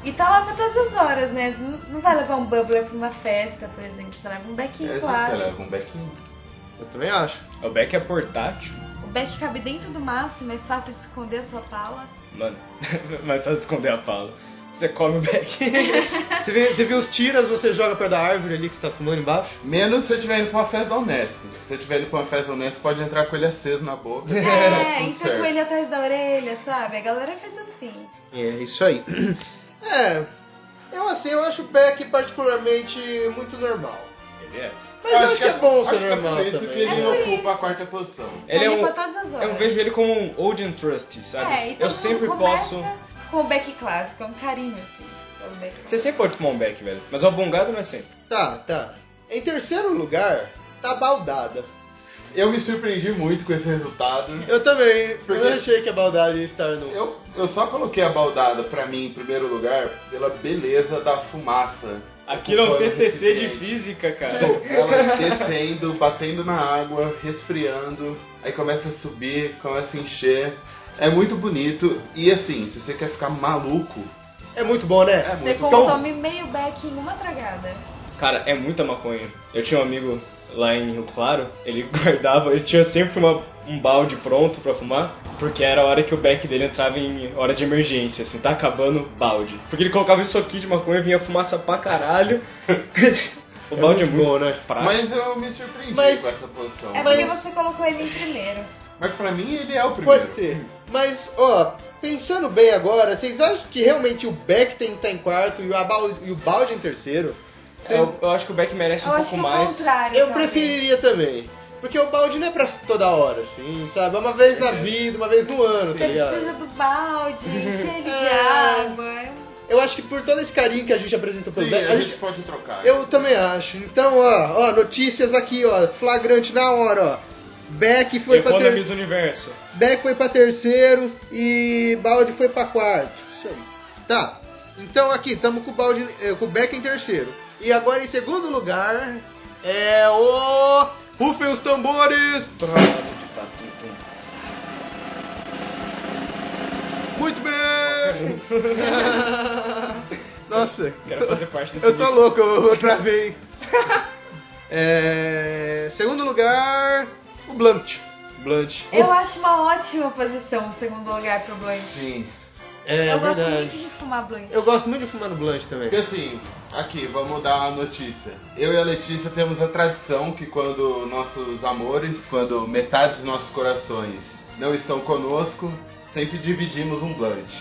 E tá lá pra todas as horas, né? Não vai levar um bubbler pra uma festa, por exemplo. Você leva um beckinho É, você clássico. leva um beckinho. Eu também acho. O beck é portátil. O beck cabe dentro do maço, mais fácil de esconder a sua pala. Mano, (laughs) mais fácil esconder a pala. Você come o beck. (laughs) Você vê, você vê os tiras, você joga perto da árvore ali que você tá fumando embaixo? Menos se você estiver indo pra uma festa da Unesp. Se você estiver indo pra uma festa da Unesp, pode entrar com ele aceso na boca. É, (laughs) entra com ele atrás da orelha, sabe? A galera faz assim. É, isso aí. É, eu assim, eu acho o Beck particularmente muito normal. Ele é. Mas eu acho, que é bom ser acho que é normal por isso também. que ele É por ocupa isso. a quarta posição. Ele é um, pra todas as horas. eu vejo ele como um old and trusty, sabe? É, e todo eu sempre começa posso. Com o beck clássico, é um carinho assim. pelo beck Você sempre pode tomar um beck, velho. Mas o abongado não é sempre. Tá, tá. Em terceiro lugar, tá a baldada. Eu me surpreendi muito com esse resultado. Eu também. Porque- Eu achei que a baldade ia estar no. Eu, eu só coloquei a baldada pra mim em primeiro lugar pela beleza da fumaça. Aquilo é um o TCC de física, cara. Ela descendo, batendo na água, resfriando, aí começa a subir, começa a encher. É muito bonito e assim, se você quer ficar maluco, É muito bom, né? é Você muito bom. consome meio beck em uma tragada. Cara, é muita maconha. Eu tinha um amigo lá em Rio Claro, ele (laughs) guardava, ele tinha sempre uma- um balde pronto pra fumar, porque era a hora que o beck dele entrava em hora de emergência, assim, tá acabando balde. Porque ele colocava isso aqui de maconha, vinha fumaça pra caralho. (laughs) o É balde muito é muito bom, né? prático. Mas eu me surpreendi Mas- com essa posição. É porque você colocou ele em primeiro. Mas pra mim ele é o primeiro. Pode ser. Mas, ó, pensando bem agora, vocês acham que realmente o Beck tem que estar em quarto e o, Abal- e o balde em terceiro? Eu, eu acho que o beck merece um Eu acho pouco que o mais. contrário. Eu talvez. preferiria também. Porque o balde não é pra toda hora, assim, sabe? É uma vez na vida, uma vez no ano, tá ligado? precisa do balde, (laughs) encher ele de É. água. Eu acho que por todo esse carinho que a gente apresentou pelo Sim, Beck, a a gente gente- pode trocar. eu também acho. Então, ó, ó, notícias aqui, ó, flagrante na hora, ó. Beck foi pra ter... Universo. Beck foi pra terceiro e Balde foi pra quarto. Isso aí. Tá. Então aqui, estamos com o Balde, eh, com o Beck em terceiro. E agora em segundo lugar é o. Rufem os tambores! Muito bem! (laughs) Nossa, Quero fazer parte desse eu tô mix. louco, eu, eu travei. (laughs) É, segundo lugar, o Blunt. Blunt. Eu acho uma ótima posição, segundo lugar, pro blunt. Sim. É eu gosto muito verdade. de fumar blunt. Eu gosto muito de fumar no Blunt também. Porque assim, aqui, vamos dar a notícia. Eu e a Letícia temos a tradição que quando nossos amores, quando metade dos nossos corações não estão conosco, sempre dividimos um blunt.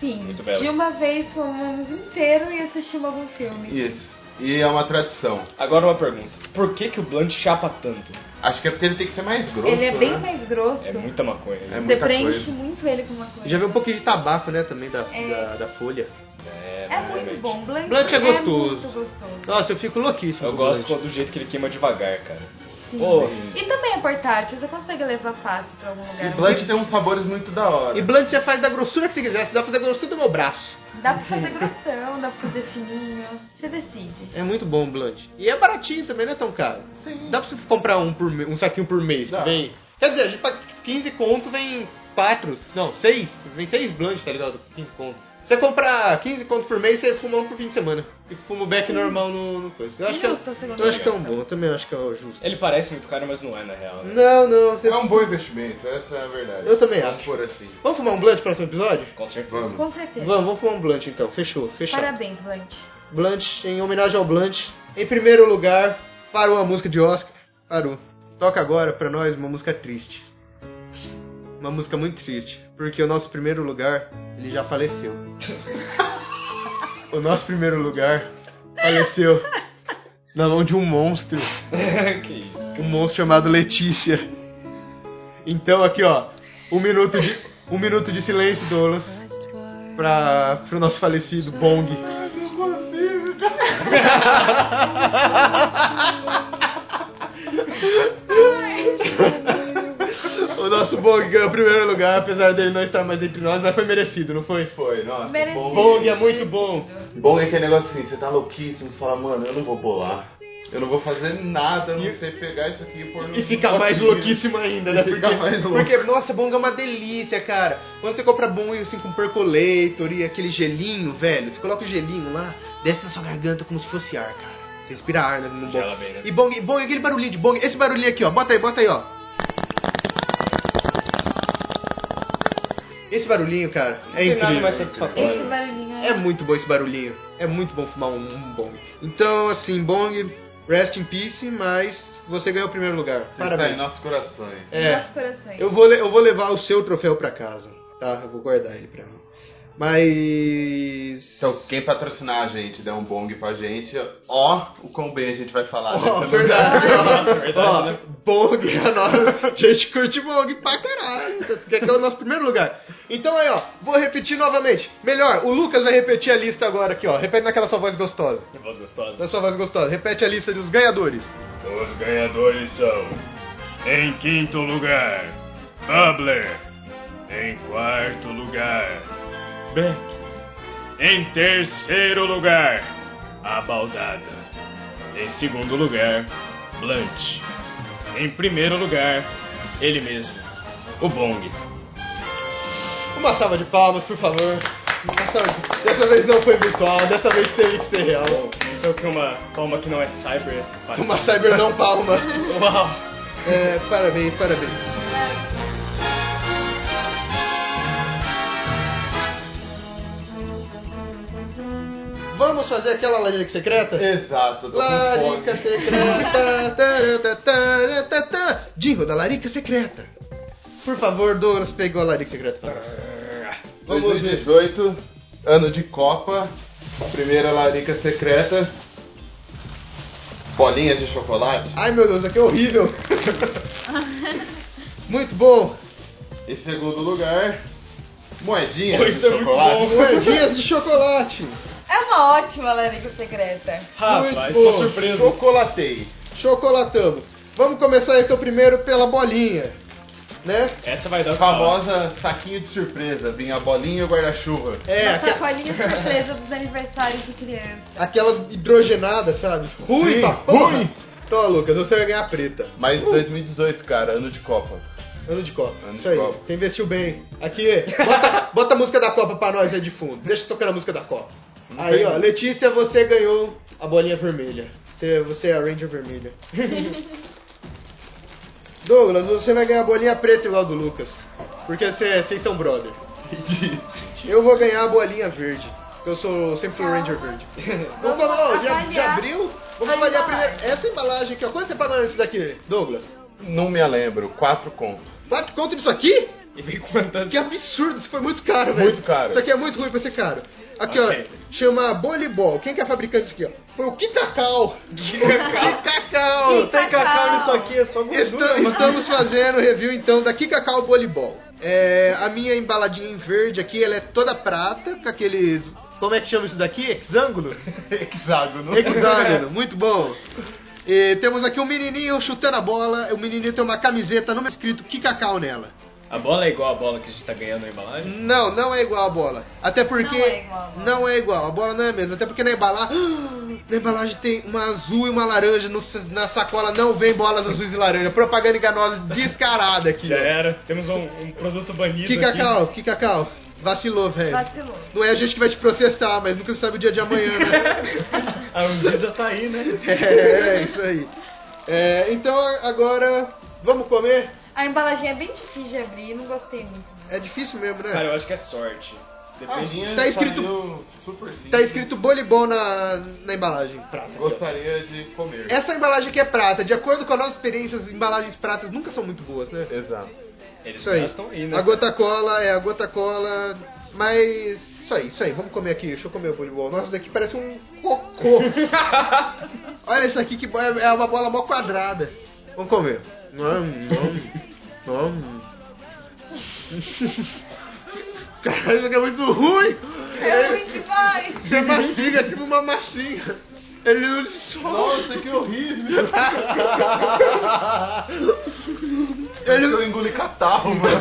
Sim, Muito belo. de uma vez fumamos inteiro e assistimos algum filme. Isso. E é uma tradição. Agora uma pergunta. Por que, que o blunt chapa tanto? Acho que é porque ele tem que ser mais grosso, ele é bem né? mais grosso. É muita maconha. É? Você muita preenche coisa. muito ele com uma coisa. Já vi um pouquinho de tabaco, né, também, da, É. da, da folha. É, É muito bom. Blunt, Blunt é gostoso. muito gostoso. Nossa, eu fico louquíssimo. Eu com gosto Blunt. do jeito que ele queima devagar, cara. Pô, E também é portátil, você consegue levar fácil pra algum lugar. E blunt tem uns sabores muito da hora. E Blunt você faz da grossura que você quiser. Você dá pra fazer a grossura do meu braço. Dá pra fazer grossão, dá pra fazer fininho. Você decide. É muito bom o Blunt. E é baratinho também, não é tão caro. Sim. Dá pra você comprar um, por, um saquinho por mês. que Dá. Vem. Quer dizer, a gente paga 15 conto, vem 4. Não, 6. Vem 6 Blunt, tá ligado? 15 conto. Você comprar 15 conto por mês, você fuma um por fim de semana. E fuma o back normal no, no coisa. Eu acho, que é, Justo a segunda eu acho que é um bom. Eu também acho que é o justo. ele parece muito caro, mas não é na real. né? Não, não. Você... É um bom investimento, essa é a verdade. Eu também Vamos acho. por assim. Vamos fumar um blunt no próximo episódio? Com certeza. Vamos. Com certeza. Vamos, vamos fumar um blunt então. Fechou, fechado. Parabéns, Blunt. Blunt, em homenagem ao Blunt. Em primeiro lugar, parou a música de Oscar. Parou. Toca agora pra nós uma música triste. Uma música muito triste. Porque o nosso primeiro lugar, ele já faleceu. o nosso primeiro lugar faleceu na mão de um monstro. (laughs) que isso. Um monstro chamado Letícia. Então aqui ó, um minuto de, um minuto de silêncio, Douglas, para pro nosso falecido Bong. (laughs) (laughs) O nosso Bong ganhou o primeiro lugar, apesar dele não estar mais entre nós, mas foi merecido, não foi? Foi, nossa. Merecido. Bong é muito bom. Bom é aquele negócio assim, você tá louquíssimo, você fala, mano, eu não vou bolar. Eu não vou fazer nada, a não sei pegar isso aqui e pôr no E ficar mais louquíssimo ainda, E né? Porque, mais louco. porque, nossa, bong é uma delícia, cara. Quando você compra bong assim com percolator e aquele gelinho, velho, você coloca o gelinho lá, desce na sua garganta como se fosse ar, cara. Você respira ar né, no bong. Bem, né? E bong, bong, aquele barulhinho de bong, esse barulhinho aqui, ó. Bota aí, bota aí, ó. Esse barulhinho, cara, é tem incrível. nada mais Esse satisfatório. barulhinho é... É muito bom esse barulhinho. É muito bom fumar um, um bong. Então, assim, bong, rest in peace, mas você ganhou o primeiro lugar. Você está Parabéns. em nossos corações. É, Nossos corações. eu vou, le- eu vou levar o seu troféu pra casa, tá? Eu vou guardar ele pra mim. Mas. Então, quem patrocinar a gente, der um bong pra gente, ó o quão bem a gente vai falar Ó, desse verdade, ó. É (laughs) verdade, Ó, né? Bong, a nossa, a gente curte Bong pra caralho. Que que é o nosso primeiro lugar. Então aí, ó, vou repetir novamente. Melhor, o Lucas vai repetir a lista agora aqui, ó. Repete naquela sua voz gostosa. Que voz gostosa. Na sua voz gostosa. Repete a lista dos ganhadores. Os ganhadores são Em quinto lugar, Bubbler. Em quarto lugar, Beck. Em terceiro lugar, a Baldada. Em segundo lugar, Blunt. Em primeiro lugar, ele mesmo, o Bong. Uma salva de palmas, por favor. Dessa vez não foi virtual, dessa vez teve que ser real. Isso é que uma palma que não é cyber. Uma cyber não palma. Uau! É, parabéns, parabéns. Vamos fazer aquela larica secreta? Exato, tô Larica secreta. (laughs) Jingle da larica secreta. Por favor, Douglas, pegou a larica secreta pra nós. Vamos ver. 2018, ano de Copa, primeira larica secreta, bolinhas de chocolate. Ai meu Deus, aqui é horrível. (laughs) Muito bom. Em segundo lugar, moedinhas Pô, de chocolate. Moedinhas de chocolate. É uma ótima larica secreta. Rapaz, Muito tô bom. surpreso. Chocolatei. Chocolatamos. Vamos começar então primeiro pela bolinha. Né? Essa vai dar A famosa saquinho de surpresa, vinha a bolinha e o guarda-chuva. É, Uma aque- sacolinha (laughs) surpresa dos aniversários de criança. aquela hidrogenada, sabe? Ruim Sim, pra porra. ruim. Então, Lucas, você vai ganhar preta. Mas 2018, cara, ano de Copa. Ano de Copa. Ano Isso de aí. Copa. Você investiu bem. Aqui, bota, bota a música da Copa pra nós aí de fundo. Deixa tocando a música da Copa. Não Aí, tem. ó, Letícia, você ganhou a bolinha vermelha. Você, você é a Ranger vermelha. (laughs) Douglas, você vai ganhar a bolinha preta igual a do Lucas. Porque você- vocês são brother. (laughs) Eu vou ganhar a bolinha verde. porque Eu sou sempre fui o Ranger verde. Vamos, (laughs) Vamos ó, já, já abriu? Vamos a avaliar primeiro. Essa embalagem aqui, ó. Quanto você pagou nesse daqui, Douglas? Não me lembro, quatro contos. Quatro conto disso aqui? E vem quantas. Que absurdo, isso foi muito caro, velho. Muito caro. Isso aqui é muito ruim pra ser caro. Aqui, Ok. ó, chama Bolibol. Quem que é fabricante disso aqui, ó? Foi o Kikacau. Kikacau. Não tem cacau nisso aqui, é só gordura. Esta- mano. estamos fazendo review então da Kikacau Bolibol. É, a minha embaladinha em verde aqui, ela é toda prata, com aqueles. Como é que chama isso daqui? Hexângulo? (laughs) Hexágono. Hexágono, (laughs) muito bom. E temos aqui um menininho chutando a bola. O menininho tem uma camiseta numa escrito Kikacau nela. A bola é igual a bola que a gente tá ganhando na embalagem? Não, não é igual a bola. Até porque. Não é igual a bola. Não é igual, a bola não é mesmo. Até porque na embalagem. (gasps) Na embalagem tem uma azul e uma laranja. no- na sacola não vem bolas azuis e laranja. Propaganda enganosa descarada aqui. Já ó. era. Temos um, um produto banido Que aqui. cacau, que cacau. Vacilou, velho. Vacilou. Não é a gente que vai te processar, mas nunca se sabe o dia de amanhã, né? (laughs) A Anvisa tá aí, né? (laughs) é, é, isso aí. É, então agora. Vamos comer? A embalagem é bem difícil de abrir, não gostei muito. É difícil mesmo, né? Cara, eu acho que é sorte. A Depende. minha Tá escrito- super simples. Tá escrito bolibol na, na embalagem. Prata. aqui. Gostaria de comer. Essa embalagem aqui é prata. De acordo com a nossa experiência, as embalagens pratas nunca são muito boas, né? Exato. Eles Isso aí. gastam aí, né? A gota cola é a gota cola. Mas. Isso aí, isso aí. Vamos comer aqui. Deixa eu comer o bolibol. Nossa, isso daqui parece um cocô. (laughs) Olha isso aqui que é é uma bola mó quadrada. Vamos comer. Nom, nom, nom. Caralho, isso aqui é muito ruim. É ruim demais! Você mastiga é tipo uma massinha. Ele não solta. Nossa, que horrível. Ele, Eu engoli catarro, mano.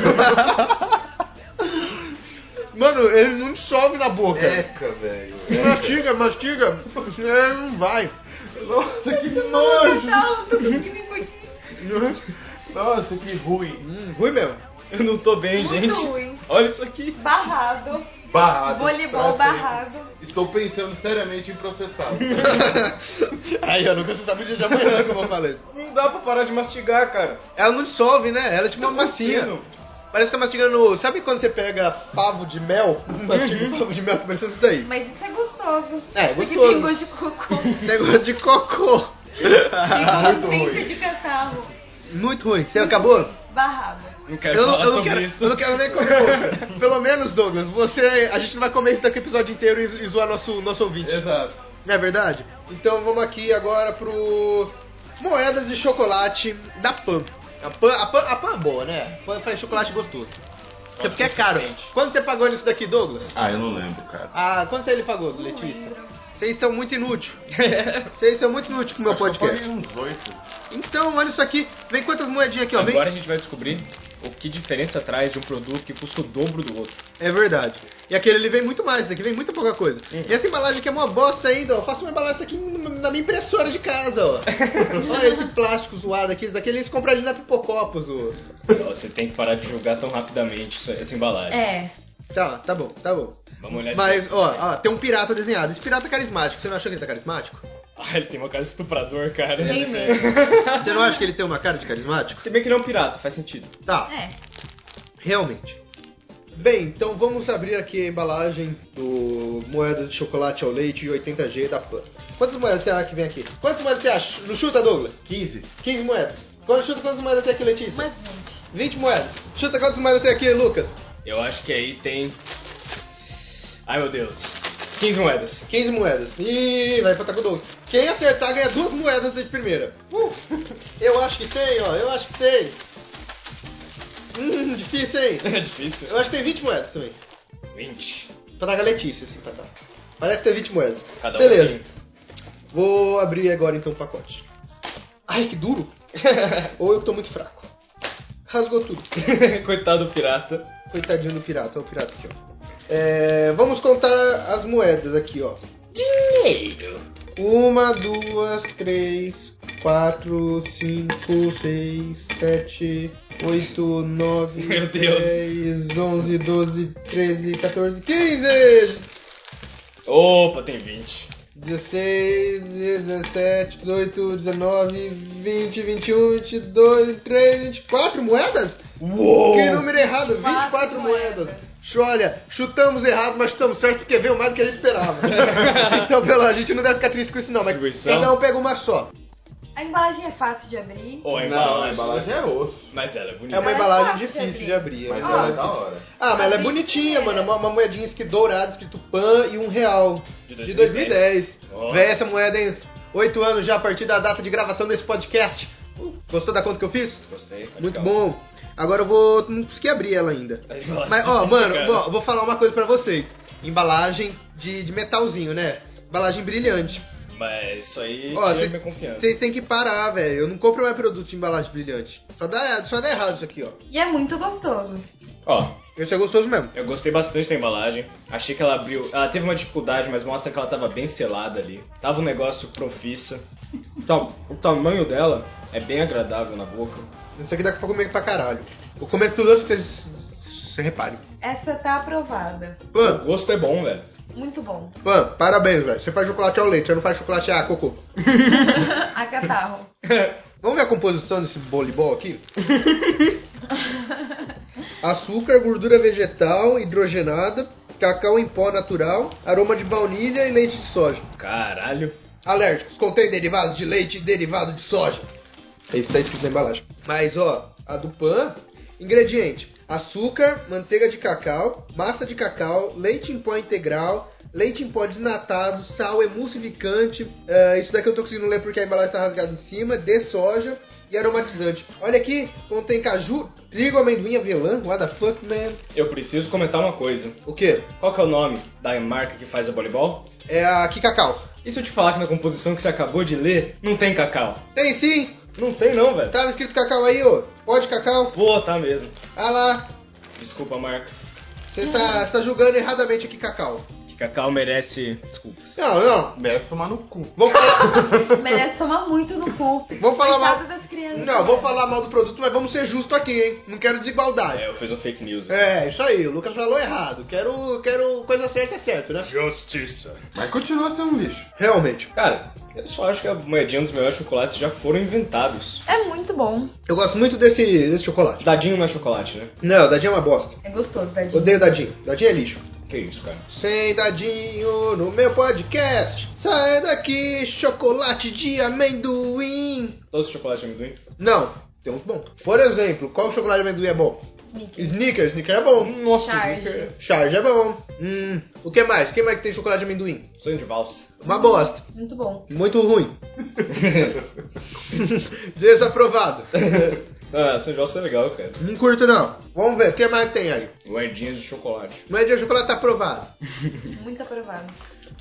mano, ele não dissolve na boca. Eca, velho. Mastiga, mastiga. É, não vai. Nossa, que nojo. Não, tô conseguindo. Nossa, que ruim. Hum, ruim mesmo. Eu não tô bem, Muito gente. ruim. Olha isso aqui. Barrado. Barrado. Voleibol pra sempre. barrado. Estou pensando seriamente em processá-lo. (laughs) Aí, eu nunca se sabe o dia de amanhã, como eu falei. Não dá pra parar de mastigar, cara. Ela não dissolve, né? Ela é tipo uma massinha. Parece que tá mastigando. Sabe quando você pega pavo de mel? Mastiga (laughs) um pavo de mel, tá parecendo isso daí. Mas isso é gostoso. É, Porque gostoso. tem gosto de cocô. Tem gosto de cocô. Muito ruim. de catarro. Muito ruim. Você acabou? Barrado. Não quero Eu não, falar eu, não sobre quero, isso. eu não quero nem comer. (laughs) Pelo menos, Douglas, você. A gente não vai comer isso daqui o episódio inteiro e, e zoar nosso, nosso ouvinte. Exato. Não é verdade? Então vamos aqui agora pro moedas de chocolate da Pan. A Pan, a Pan, a Pan é boa, né? A Pan faz chocolate gostoso. Até porque é caro. Quanto você pagou nisso daqui, Douglas? Ah, eu não lembro, cara. Ah, quanto ele pagou, Letícia? Vocês são muito inúteis. (laughs) Vocês são muito inúteis com o meu podcast. uns oito. Então, olha isso aqui. Vem quantas moedinhas aqui, ó. Vem. Agora a gente vai descobrir o que diferença traz de um produto que custa o dobro do outro. É verdade. E aquele ali vem muito mais, esse aqui vem muito pouca coisa. Uhum. E essa embalagem aqui é uma bosta ainda, ó. Eu faço uma embalagem aqui na minha impressora de casa, ó. (laughs) Olha esse plástico zoado aqui. Isso daqui eles compram ali na Pipocopos, ó. Só você tem que parar de julgar tão rapidamente isso- essa embalagem. É. Tá, tá bom, tá bom. Vamos olhar de Mas, ó, ó, tem um pirata desenhado. Esse pirata é carismático. Você não achou que ele tá carismático? Ah, ele tem uma cara de estuprador, cara. Tem mesmo. Você não acha que ele tem uma cara de carismático? Se bem que ele é um pirata, faz sentido. Tá, É. realmente. Bem, então vamos abrir aqui a embalagem do moedas de chocolate ao leite 80G da Pan. Quantas moedas você acha que vem aqui? Quantas moedas você acha? No chuta, Douglas? 15. 15 moedas. Quantas chuta quantas moedas tem aqui, Letícia? Umas 20. 20 moedas. Chuta quantas moedas tem aqui, Lucas? Eu acho que aí tem. Ai meu Deus. 15 moedas. 15 moedas. Ih, vai empatar com o Douglas. Quem acertar ganha duas moedas de primeira. Uh, eu acho que tem, ó. Eu acho que tem. Hum, difícil, hein? (laughs) É difícil. Eu acho que tem 20 moedas também. 20. Pra dar Letícia, assim, pra dar. Parece ter 20 moedas. Cada um Beleza. tem. Vou abrir agora então o pacote. Ai, que duro. (laughs) Ou eu que tô muito fraco. Rasgou tudo. (laughs) Coitado do pirata. Coitadinho do pirata. Olha o pirata aqui, ó. É, vamos contar as moedas aqui, ó. Dinheiro. Uma, duas, três, quatro, cinco, seis, sete, oito, nove, Meu Deus. dez, onze, doze, treze, 14, 15, Opa, tem 20. 16, 17, 18, 19, 20, 21, 22, 23, 24 moedas? Uou! Que número errado, 24 Quatro moedas. moedas. Olha, chutamos errado, mas chutamos certo porque veio mais do que a gente esperava. (laughs) então, pelo a gente não deve ficar triste com isso não, mas cada um pega uma só. A embalagem é fácil de abrir. Ou a Não, embalagem. a embalagem é osso. Mas ela é bonita. É uma Ela é embalagem fácil de difícil de abrir. Mas é ela é da hora. Ah, mas ela é Abrir bonitinha, de mano. É Uma, uma moedinha dourada, escrito PAN e um real. De De 2010. 2010. Ó. Véi, essa moeda em 8 anos já a partir da data de gravação desse podcast. Gostou da conta que eu fiz? Gostei. tá Muito legal. bom. Agora eu vou. Não consegui abrir ela ainda. Mas, ó, (laughs) mano, ó, vou falar uma coisa pra vocês. Embalagem de, de metalzinho, né? Embalagem brilhante. Mas isso aí Ó, tira cê- minha confiança. vocês têm que parar, velho. Eu não compro mais produto de embalagem brilhante. Só dá, só dá errado isso aqui, ó. E é muito gostoso. Ó, Esse é gostoso mesmo. eu gostei bastante da embalagem. Achei que ela abriu. Ela teve uma dificuldade, mas mostra que ela tava bem selada ali. Tava um negócio profissa. Então, o tamanho dela é bem agradável na boca. Isso aqui dá pra comer pra caralho. Vou comer tudo antes que vocês se reparem. Essa tá aprovada. O Pan, gosto é bom, velho. Muito bom. Pan, parabéns, velho. Você faz chocolate ao leite, você não faz chocolate a cocô. (laughs) A catarro. Vamos ver a composição desse bolibol aqui? (laughs) Açúcar, gordura vegetal, hidrogenada, cacau em pó natural, aroma de baunilha e leite de soja. Caralho. Alérgicos, contém derivados de leite e derivado de soja. É isso que tá escrito na embalagem. Mas, ó, a do pan, ingrediente: açúcar, manteiga de cacau, massa de cacau, leite em pó integral, leite em pó desnatado, sal emulsificante. é, isso daqui eu tô conseguindo ler porque a embalagem tá rasgada em cima, de soja e aromatizante. Olha aqui, contém caju, trigo, amendoim, avelã. What the fuck, man? Eu preciso comentar uma coisa. O que? Qual que é o nome da marca que faz a voleibol? É a Kikacau. E se eu te falar que na composição que você acabou de ler, não tem cacau? Tem sim! Não tem não, velho. Tava escrito cacau aí, ó. Pode cacau? Pô, tá mesmo. Ah lá, Desculpa, marca. Você tá, você tá julgando erradamente aqui, Cacau. Que cacau merece desculpas. Não, não. Merece tomar no cu. Vamos falar. (laughs) Merece tomar muito no cu. Vamos falar mal. das crianças. Não, vou falar mal do produto, mas vamos ser justos aqui, hein? Não quero desigualdade. É, eu fiz um fake news. É, isso aí. O Lucas falou errado. Quero, quero coisa certa é certo, né? Justiça. Mas continua sendo um lixo. Realmente. Cara, eu só acho que a moedinha dos melhores chocolates já foram inventados. É muito bom. Eu gosto muito desse, desse chocolate. Dadinho não é chocolate, né? Não, dadinho é uma bosta. É gostoso, Dadinho. Odeio dadinho. Dadinho é lixo. Que isso, cara. Sem dadinho no meu podcast. Sai daqui, chocolate de amendoim. Todos os chocolates de amendoim? Não, tem uns bons. Por exemplo, qual chocolate de amendoim é bom? Snickers. Snickers, Snickers é bom. Nossa, Charge. Snicker. Charge é bom. Hum, o que mais? Quem mais que tem chocolate de amendoim? Sonho de valsa. Uma bosta. Muito bom. Muito ruim. (laughs) (laughs) Desaprovado. (laughs) ah, de valsa é legal, cara. Não curto não. Vamos ver, o que mais tem aí? Moedinhas de chocolate. Moedinha de chocolate tá aprovado. (laughs) Muito aprovado.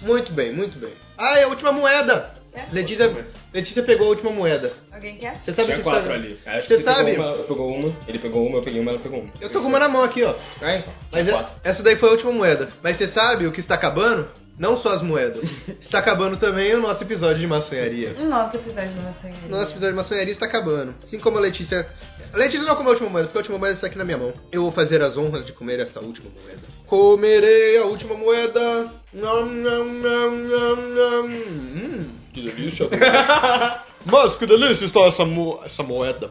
Muito bem, muito bem. Ah, é a última moeda. É? Letícia, Letícia pegou a última moeda. Alguém quer? Você sabe Tinha que quatro está... ali. Acho Você que sabe? Pegou uma, eu pegou uma, ele pegou uma, eu peguei uma, ela pegou uma. Eu tô com uma na mão aqui, ó. Ah, então. Mas é- essa daí foi a última moeda. Mas você sabe o que está acabando? Não só as moedas. está acabando também o nosso episódio de maçonharia. Nosso episódio de maçonharia. Nosso episódio de maçonharia está acabando. Assim como a Letícia. A Letícia não comeu a última moeda, porque a última moeda está aqui na minha mão. Eu vou fazer as honras de comer esta última moeda. Comerei a última moeda. Nham, nham, nham, nham, nham. Hum, que delícia. (laughs) Mas que delícia está essa, mo essa moeda.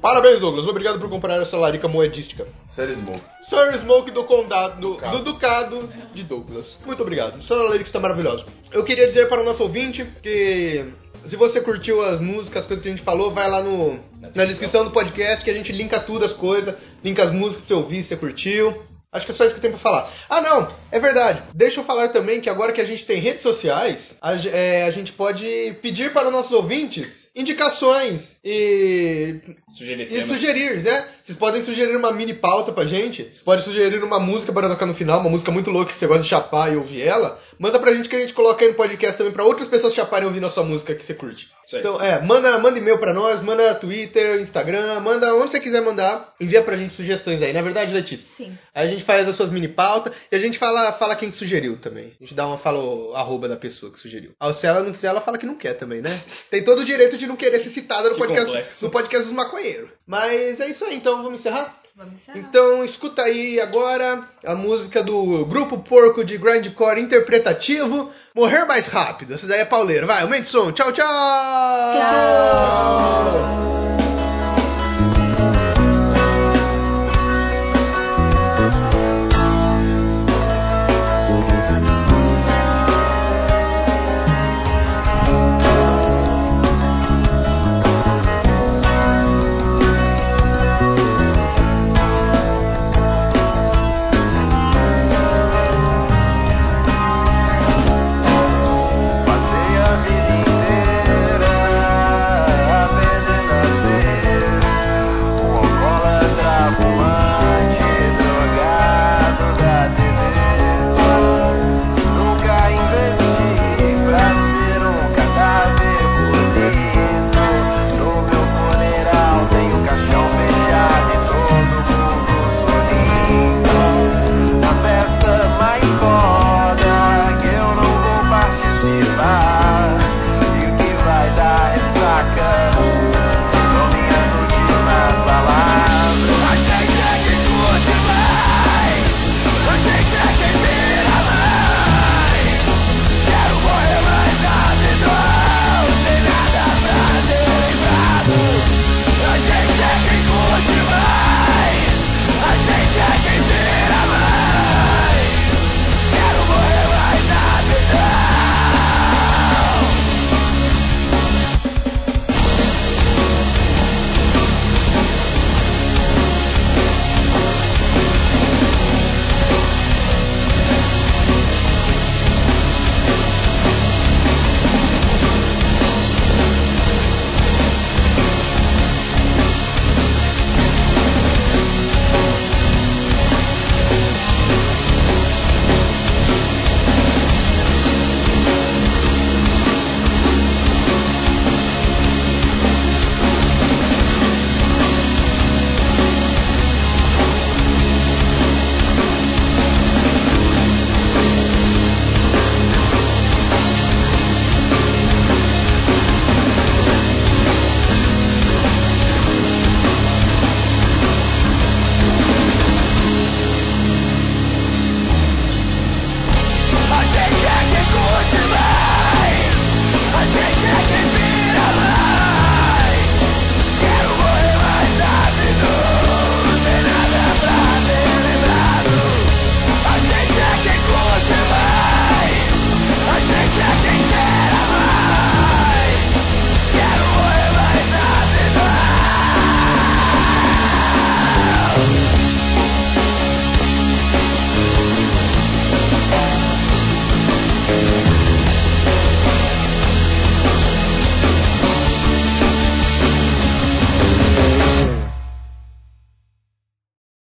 Parabéns, Douglas. Obrigado por comprar essa larica moedística. Sério Smoke. Sir Smoke do condado, do, Ducado. do ducado de Douglas. Muito obrigado. Sir Larica está maravilhoso. Eu queria dizer para o nosso ouvinte que se você curtiu as músicas, as coisas que a gente falou, vai lá no, na descrição do podcast que a gente linka tudo as coisas, linka as músicas que você ouviu, se você curtiu. Acho que é só isso que eu tenho pra falar. Ah, não, é verdade. Deixa eu falar também que agora que a gente tem redes sociais, a, é, a gente pode pedir para os nossos ouvintes indicações e Sugerir e sugerir, né? Vocês podem sugerir uma mini pauta pra gente. Pode sugerir uma música para tocar no final, uma música muito louca que você gosta de chapar e ouvir ela. Manda pra gente que a gente coloca aí no podcast também pra outras pessoas chaparem ouvindo a sua música que você curte. Isso aí. Então, é, manda, manda e-mail pra nós, manda Twitter, Instagram, manda onde você quiser mandar. Envia pra gente sugestões aí, não é verdade, Letícia? Sim. Aí a gente faz as suas mini pautas e a gente fala, fala quem que sugeriu também. A gente dá uma fala o arroba da pessoa que sugeriu. Ah, se ela não quiser, ela fala que não quer também, né? (laughs) Tem todo o direito de não querer ser citada no Que podcast, complexo. no podcast dos maconheiros. Mas é isso aí, então vamos encerrar? Então escuta aí agora a música do Grupo Porco de Grindcore interpretativo, Morrer Mais Rápido. Essa daí é pauleira. Vai, aumenta o som. Tchau, tchau! Tchau.